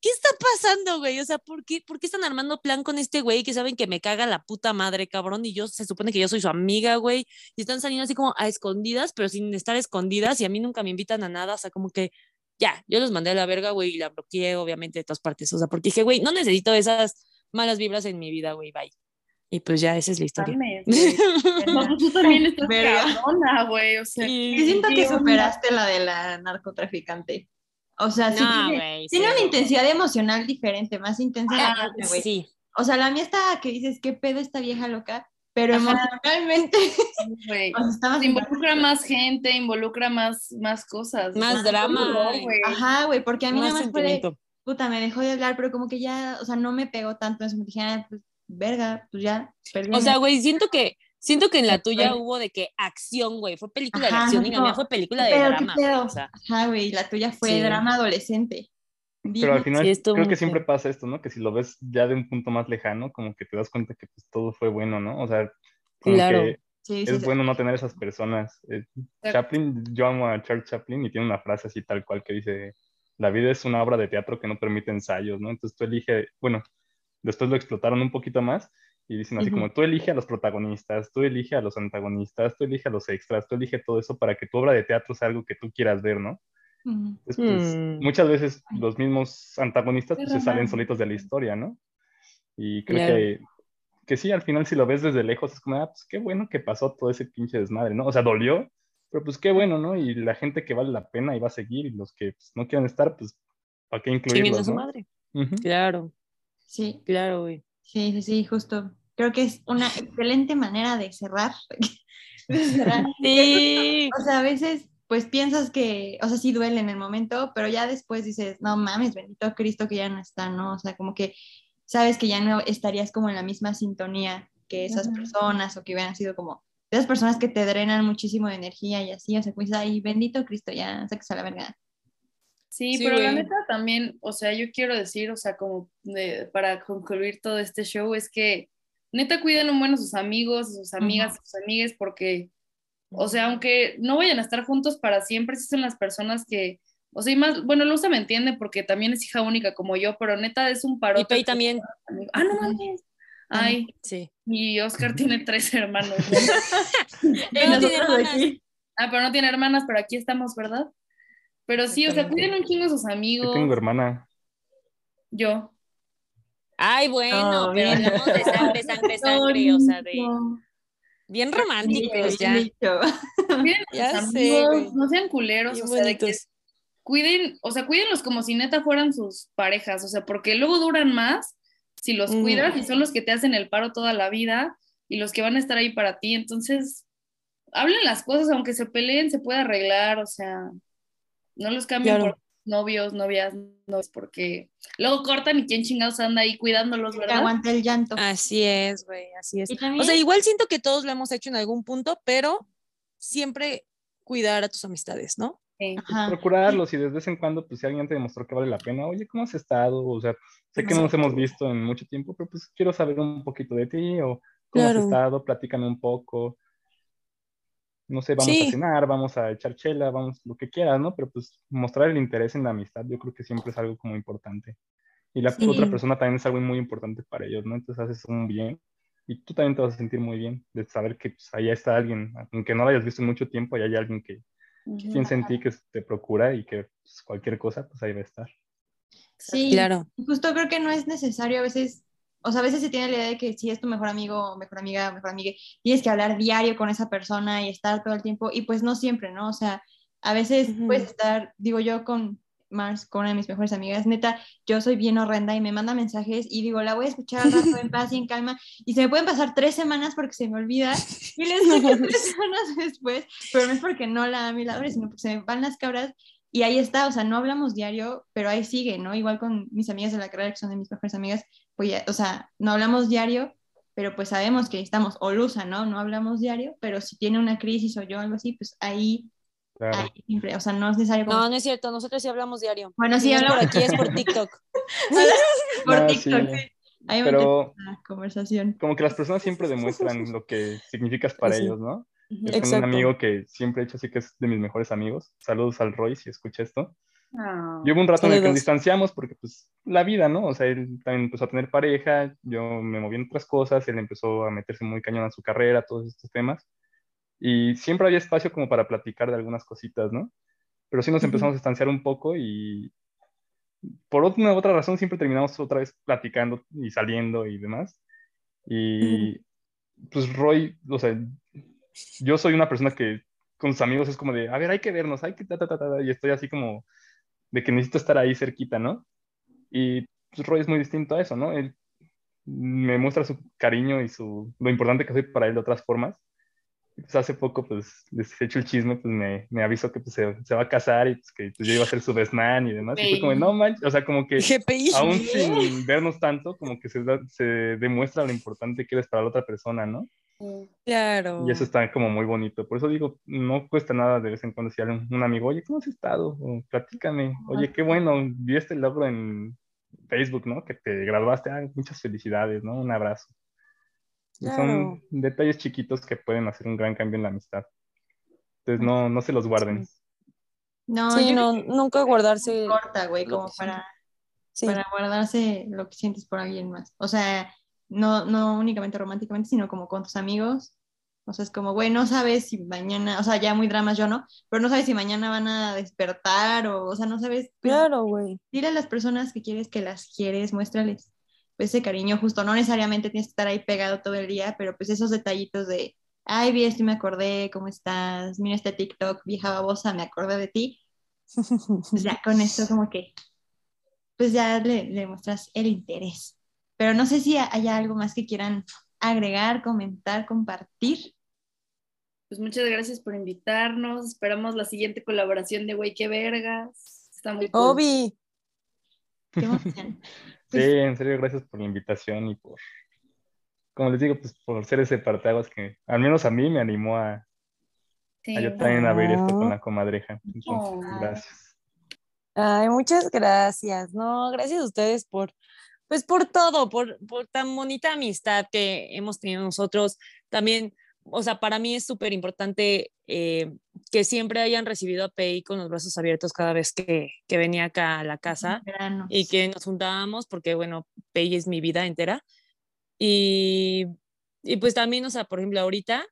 ¿qué está pasando, güey? O sea, ¿por qué, ¿por qué están armando plan con este güey que saben que me caga la puta madre, cabrón? Y yo se supone que yo soy su amiga, güey. Y están saliendo así como a escondidas, pero sin estar escondidas. Y a mí nunca me invitan a nada. O sea, como que ya, yo los mandé a la verga, güey, y la bloqueé, obviamente, de todas partes. O sea, porque dije, güey, no necesito esas malas vibras en mi vida, güey, bye. Y pues ya, esa es la historia. Güey. No, pues tú también estás güey. O sea, Yo siento ¿Qué que onda? superaste la de la narcotraficante. O sea, sí No, tiene, güey, tiene una intensidad emocional diferente, más intensa. Ah. Sí. O sea, la mía está que dices, ¿qué pedo esta vieja loca? Pero emocionalmente, o sea, estaba Se involucra más gente, involucra más, más cosas. Más drama. Ajá, güey, porque a mí nada más fue puta, me dejó de hablar, pero como que ya, o sea, no me pegó tanto, entonces me dije, ah, pues, verga, pues ya, perdí. O sea, güey, siento que siento que en la tuya hubo de que acción, güey, fue película de Ajá, acción y la no, mía fue película de pero qué drama, pedo. o sea, Ajá, güey, la tuya fue Sí. drama adolescente. Pero al Dime. final Sí, creo que siempre feo. pasa esto, ¿no? Que si lo ves ya de un punto más lejano, como que te das cuenta que pues todo fue bueno, ¿no? O sea, como Claro. que Sí, es sí. bueno no tener esas personas. Eh, Chaplin, yo amo a Charles Chaplin y tiene una frase así tal cual que dice, la vida es una obra de teatro que no permite ensayos, ¿no? Entonces tú elige, bueno, después lo explotaron un poquito más y dicen así Ujú. como tú elige a los protagonistas, tú elige a los antagonistas, tú elige a los extras, tú elige todo eso para que tu obra de teatro sea algo que tú quieras ver, ¿no? Ujú. Entonces, pues, Hmm. muchas veces los mismos antagonistas pues, se salen solitos de la historia, ¿no? Y creo Claro. que, que sí, al final si lo ves desde lejos es como, ah, pues qué bueno que pasó todo ese pinche desmadre, ¿no? O sea, dolió, pero pues qué bueno, ¿no? Y la gente que vale la pena y va a seguir y los que pues, no quieren estar, pues, ¿para qué a incluirlos, su no? madre. Ujú. Claro, Sí, claro, güey. sí, sí, sí, justo. Creo que es una excelente manera de cerrar. de cerrar. Sí. O sea, a veces, pues piensas que, o sea, sí duele en el momento, pero ya después dices, no mames, bendito Cristo que ya no está, ¿no? O sea, como que sabes que ya no estarías como en la misma sintonía que esas personas o que hubieran sido como esas personas que te drenan muchísimo de energía y así, o sea, pues, ay, bendito Cristo, ya, sáquese a la verga. Sí, Sí, pero la neta también, o sea, yo quiero decir, o sea, como de- para concluir todo este show, es que neta cuiden un buen a sus amigos, a sus amigas, a sus amigues, porque, o sea, aunque no vayan a estar juntos para siempre, sí son las personas que, o sea, y más, bueno, Luza me entiende porque también es hija única como yo, pero neta es un paro. Y Pei también. Ah, no mames. Ay, Sí. y Oscar tiene tres hermanos. Él no tiene nosotros hermanas. aquí, Ah, pero no tiene hermanas, pero aquí estamos, ¿verdad? Pero sí, o sea, cuiden un chingo a sus Yo amigos. tengo hermana. Yo. Ay, bueno, No, pero bien. hablamos de sangre, sangre, sangre, o sea, de bien románticos ya. Bien Ya sé, no sean culeros, o sea, de que cuiden, o sea, cuídenlos como si neta fueran sus parejas, o sea, porque luego duran más si los Ujú. cuidas y son los que te hacen el paro toda la vida y los que van a estar ahí para ti. Entonces, hablen las cosas, aunque se peleen, se puede arreglar, o sea, no los cambien Claro. por novios, novias, no es porque luego cortan y quién chingados anda ahí cuidándolos, ¿verdad? aguante el llanto. Así es, güey, así es. O sea, igual siento que todos lo hemos hecho en algún punto, pero siempre cuidar a tus amistades, ¿no? Sí. Procurarlos y de vez en cuando, pues si alguien te demostró que vale la pena, oye, ¿cómo has estado? O sea, sé que no nos hemos visto en mucho tiempo, pero pues quiero saber un poquito de ti o cómo Claro. has estado, platícame un poco. No sé, vamos Sí. a cenar, vamos a echar chela, vamos, lo que quieras, ¿no? Pero pues mostrar el interés en la amistad, yo creo que siempre es algo como importante. Y la Sí. otra persona también es algo muy importante para ellos, ¿no? Entonces haces un bien y tú también te vas a sentir muy bien de saber que pues, allá está alguien, aunque no lo hayas visto en mucho tiempo, allá hay alguien que, piensa en ti, que te procura y que pues, cualquier cosa, pues ahí va a estar. sí, Claro. Justo creo que no es necesario a veces, o sea, a veces se tiene la idea de que si es tu mejor amigo mejor amiga, mejor amiga, tienes que hablar diario con esa persona y estar todo el tiempo, y pues no siempre, ¿no? O sea, a veces Ujú. puedes estar, digo yo con Mars, con una de mis mejores amigas, neta, yo soy bien horrenda y me manda mensajes y digo, la voy a escuchar al rato en paz y en calma, y se me pueden pasar tres semanas porque se me olvida, y les tres semanas después, pero no es porque no la ame y la adore, sino porque se me van las cabras y ahí está, o sea, no hablamos diario, pero ahí sigue, ¿no? Igual con mis amigas de la carrera, que son de mis mejores amigas, pues ya, o sea, no hablamos diario, pero pues sabemos que estamos, o Lusa, ¿no? No hablamos diario, pero si tiene una crisis o yo algo así, pues ahí, Claro. ahí siempre, o sea, no es necesario como... No, no es cierto, nosotros sí hablamos diario. Bueno, sí Si no es por hablamos. aquí, es por TikTok. por No, TikTok, sí. sí. Ahí Pero la conversación. como que las personas siempre demuestran lo que significas para Sí. ellos, ¿no? Yo tengo un Exacto. amigo que siempre he hecho así que es de mis mejores amigos. Saludos al Roy si escucha esto. Ah. Y hubo un rato en el que nos distanciamos porque pues la vida, ¿no? O sea, él también empezó a tener pareja, yo me moví en otras cosas, él empezó a meterse muy cañón en su carrera, todos estos temas. Y siempre había espacio como para platicar de algunas cositas, ¿no? Pero sí nos empezamos a distanciar un poco y por una u otra razón siempre terminamos otra vez platicando y saliendo y demás. Y pues Roy, o sea, yo soy una persona que con sus amigos es como de, a ver, hay que vernos, hay que ta, ta, ta, ta, y estoy así como de que necesito estar ahí cerquita, ¿no? Y pues, Roy es muy distinto a eso, ¿no? Él me muestra su cariño y su, lo importante que soy para él de otras formas. Pues hace poco, pues, les he hecho el chisme, pues me, me avisó que pues, se, se va a casar y pues, que pues, yo iba a ser su best man y demás. Y fue como, no manches, o sea, como que GPI. aún sin vernos tanto, como que se, da- se demuestra lo importante que eres para la otra persona, ¿no? Claro. Y eso está como muy bonito. Por eso digo, no cuesta nada de vez en cuando decirle a un, amigo, oye, ¿cómo has estado? O, platícame. Oye, qué bueno, vi este logro en Facebook, ¿no? Que te graduaste. Ah, muchas felicidades, ¿no? Un abrazo. Claro. Son detalles chiquitos que pueden hacer un gran cambio en la amistad. Entonces, no, no se los guarden. No, Sí, yo no, creo que nunca guardarse. importa, güey, como para, Sí. para guardarse lo que sientes por alguien más. O sea, no, no únicamente románticamente, sino como con tus amigos. O sea, es como, güey, no sabes si mañana, o sea, ya muy dramas yo no, pero no sabes si mañana van a despertar o, o sea, no sabes. pues, Claro, güey. Dile a las personas que quieres que las quieres, muéstrales pues, ese cariño justo. No necesariamente tienes que estar ahí pegado todo el día, pero pues esos detallitos de, ay, vi esto y me acordé, ¿cómo estás? Mira este TikTok, vieja babosa, me acordé de ti. Pues ya con esto como que, pues ya le, le muestras el interés. Pero no sé si haya algo más que quieran agregar, comentar, compartir. pues muchas gracias por invitarnos. Esperamos la siguiente colaboración de Güey, qué vergas. Está muy cool. Obi. Qué emoción. Sí, Pues- en serio, gracias por la invitación y por, como les digo, pues por ser ese parteaguas que al menos a mí me animó a, Sí. a yo también a ver esto con Ah. la comadreja. Entonces, Oh. gracias. Ay, muchas gracias. No, gracias a ustedes por, pues por todo, por, por tan bonita amistad que hemos tenido nosotros. También, o sea, para mí es súper importante eh, que siempre hayan recibido a Pei con los brazos abiertos cada vez que, que venía acá a la casa y que nos juntábamos porque, bueno, Pei es mi vida entera. Y, y pues también, o sea, por ejemplo, ahorita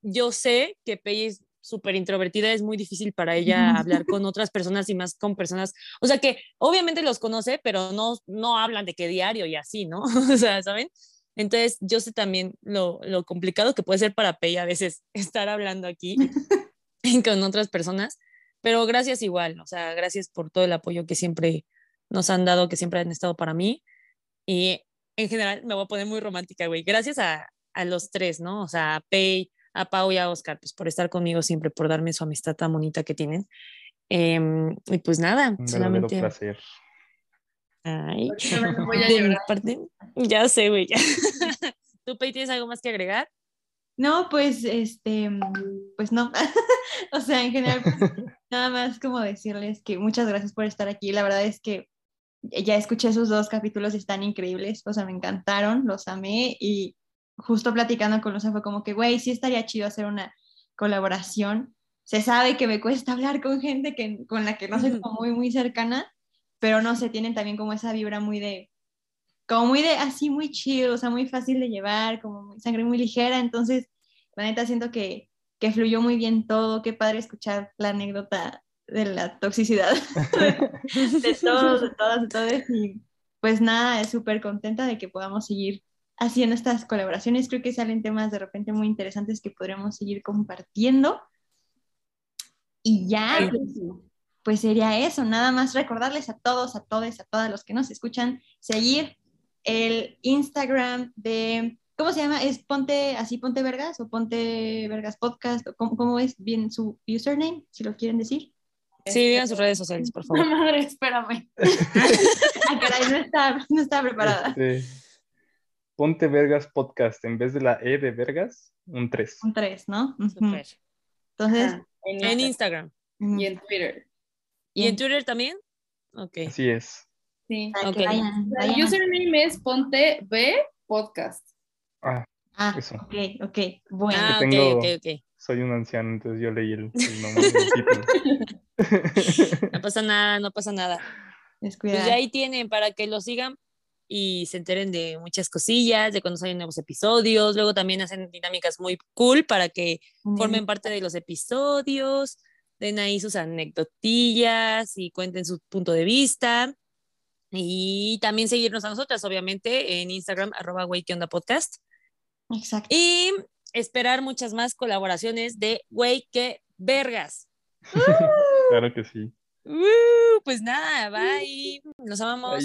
yo sé que Pei es súper introvertida, es muy difícil para ella hablar con otras personas y más con personas, o sea, que obviamente los conoce, pero no, no hablan de qué diario y así, ¿no? o sea, ¿saben? Entonces, yo sé también lo, lo complicado que puede ser para Pei a veces estar hablando aquí con otras personas, pero gracias igual, o sea, gracias por todo el apoyo que siempre nos han dado, que siempre han estado para mí. Y en general me voy a poner muy romántica, güey. Gracias a, a los tres, ¿no? O sea, a Pei, a Pau y a Oscar, pues por estar conmigo siempre, por darme su amistad tan bonita que tienen. Em, y pues nada, Un solamente. placer. Ay, voy a de mi parte, ya sé, güey. ya. ¿Tú, Pei, tienes algo más que agregar? No, pues, este, pues no. o sea, en general, pues, nada más como decirles que muchas gracias por estar aquí. La verdad es que ya escuché esos dos capítulos, están increíbles, o sea, me encantaron, los amé y justo platicando con Luza fue como que, güey, sí estaría chido hacer una colaboración. Se sabe que me cuesta hablar con gente que, con la que no soy como muy, muy cercana, pero no sé, tienen también como esa vibra muy de, como muy de, así muy chill, o sea, muy fácil de llevar, como muy, sangre muy ligera, entonces, la neta siento que, que fluyó muy bien todo, qué padre escuchar la anécdota de la toxicidad de todos, de todas, de todos, y pues nada, es súper contenta de que podamos seguir haciendo estas colaboraciones, creo que salen temas de repente muy interesantes que podremos seguir compartiendo, y ya, pues, pues sería eso, nada más recordarles a todos, a todos, a todas los que nos escuchan, seguir el Instagram de, ¿cómo se llama? ¿Es Ponte así Ponte Vergas o Ponte Vergas Podcast? ¿O cómo, cómo es bien su username, si lo quieren decir? Sí, digan sus redes sociales, por favor. Madre, espérame. Ah, caray, no estaba, no estaba preparada. Este, Ponte Vergas Podcast. En vez de la E de Vergas, un 3. Un 3, ¿no? Ujú. Súper. Entonces, Ajá, en Instagram y en Twitter. ¿Y en Twitter también? Ok. Así es. Sí. para que ok. vayan, El username es Ponte B Podcast. Ah, Ah, eso. ok, ok, bueno. Ah, ok, tengo- ok, ok. soy un anciano, entonces yo leí el, el nombre del título. No pasa nada, no pasa nada. descuidado. Pues ya ahí tienen para que lo sigan y se enteren de muchas cosillas, de cuando salen nuevos episodios. Luego también hacen dinámicas muy cool para que formen parte de los episodios, den ahí sus anecdotillas y cuenten su punto de vista. Y también seguirnos a nosotras, obviamente, en Instagram, arroba güey, ¿qué onda podcast. Exacto. Y esperar muchas más colaboraciones de güey, qué vergas. Claro que sí. Uh, pues nada, bye. Los amamos.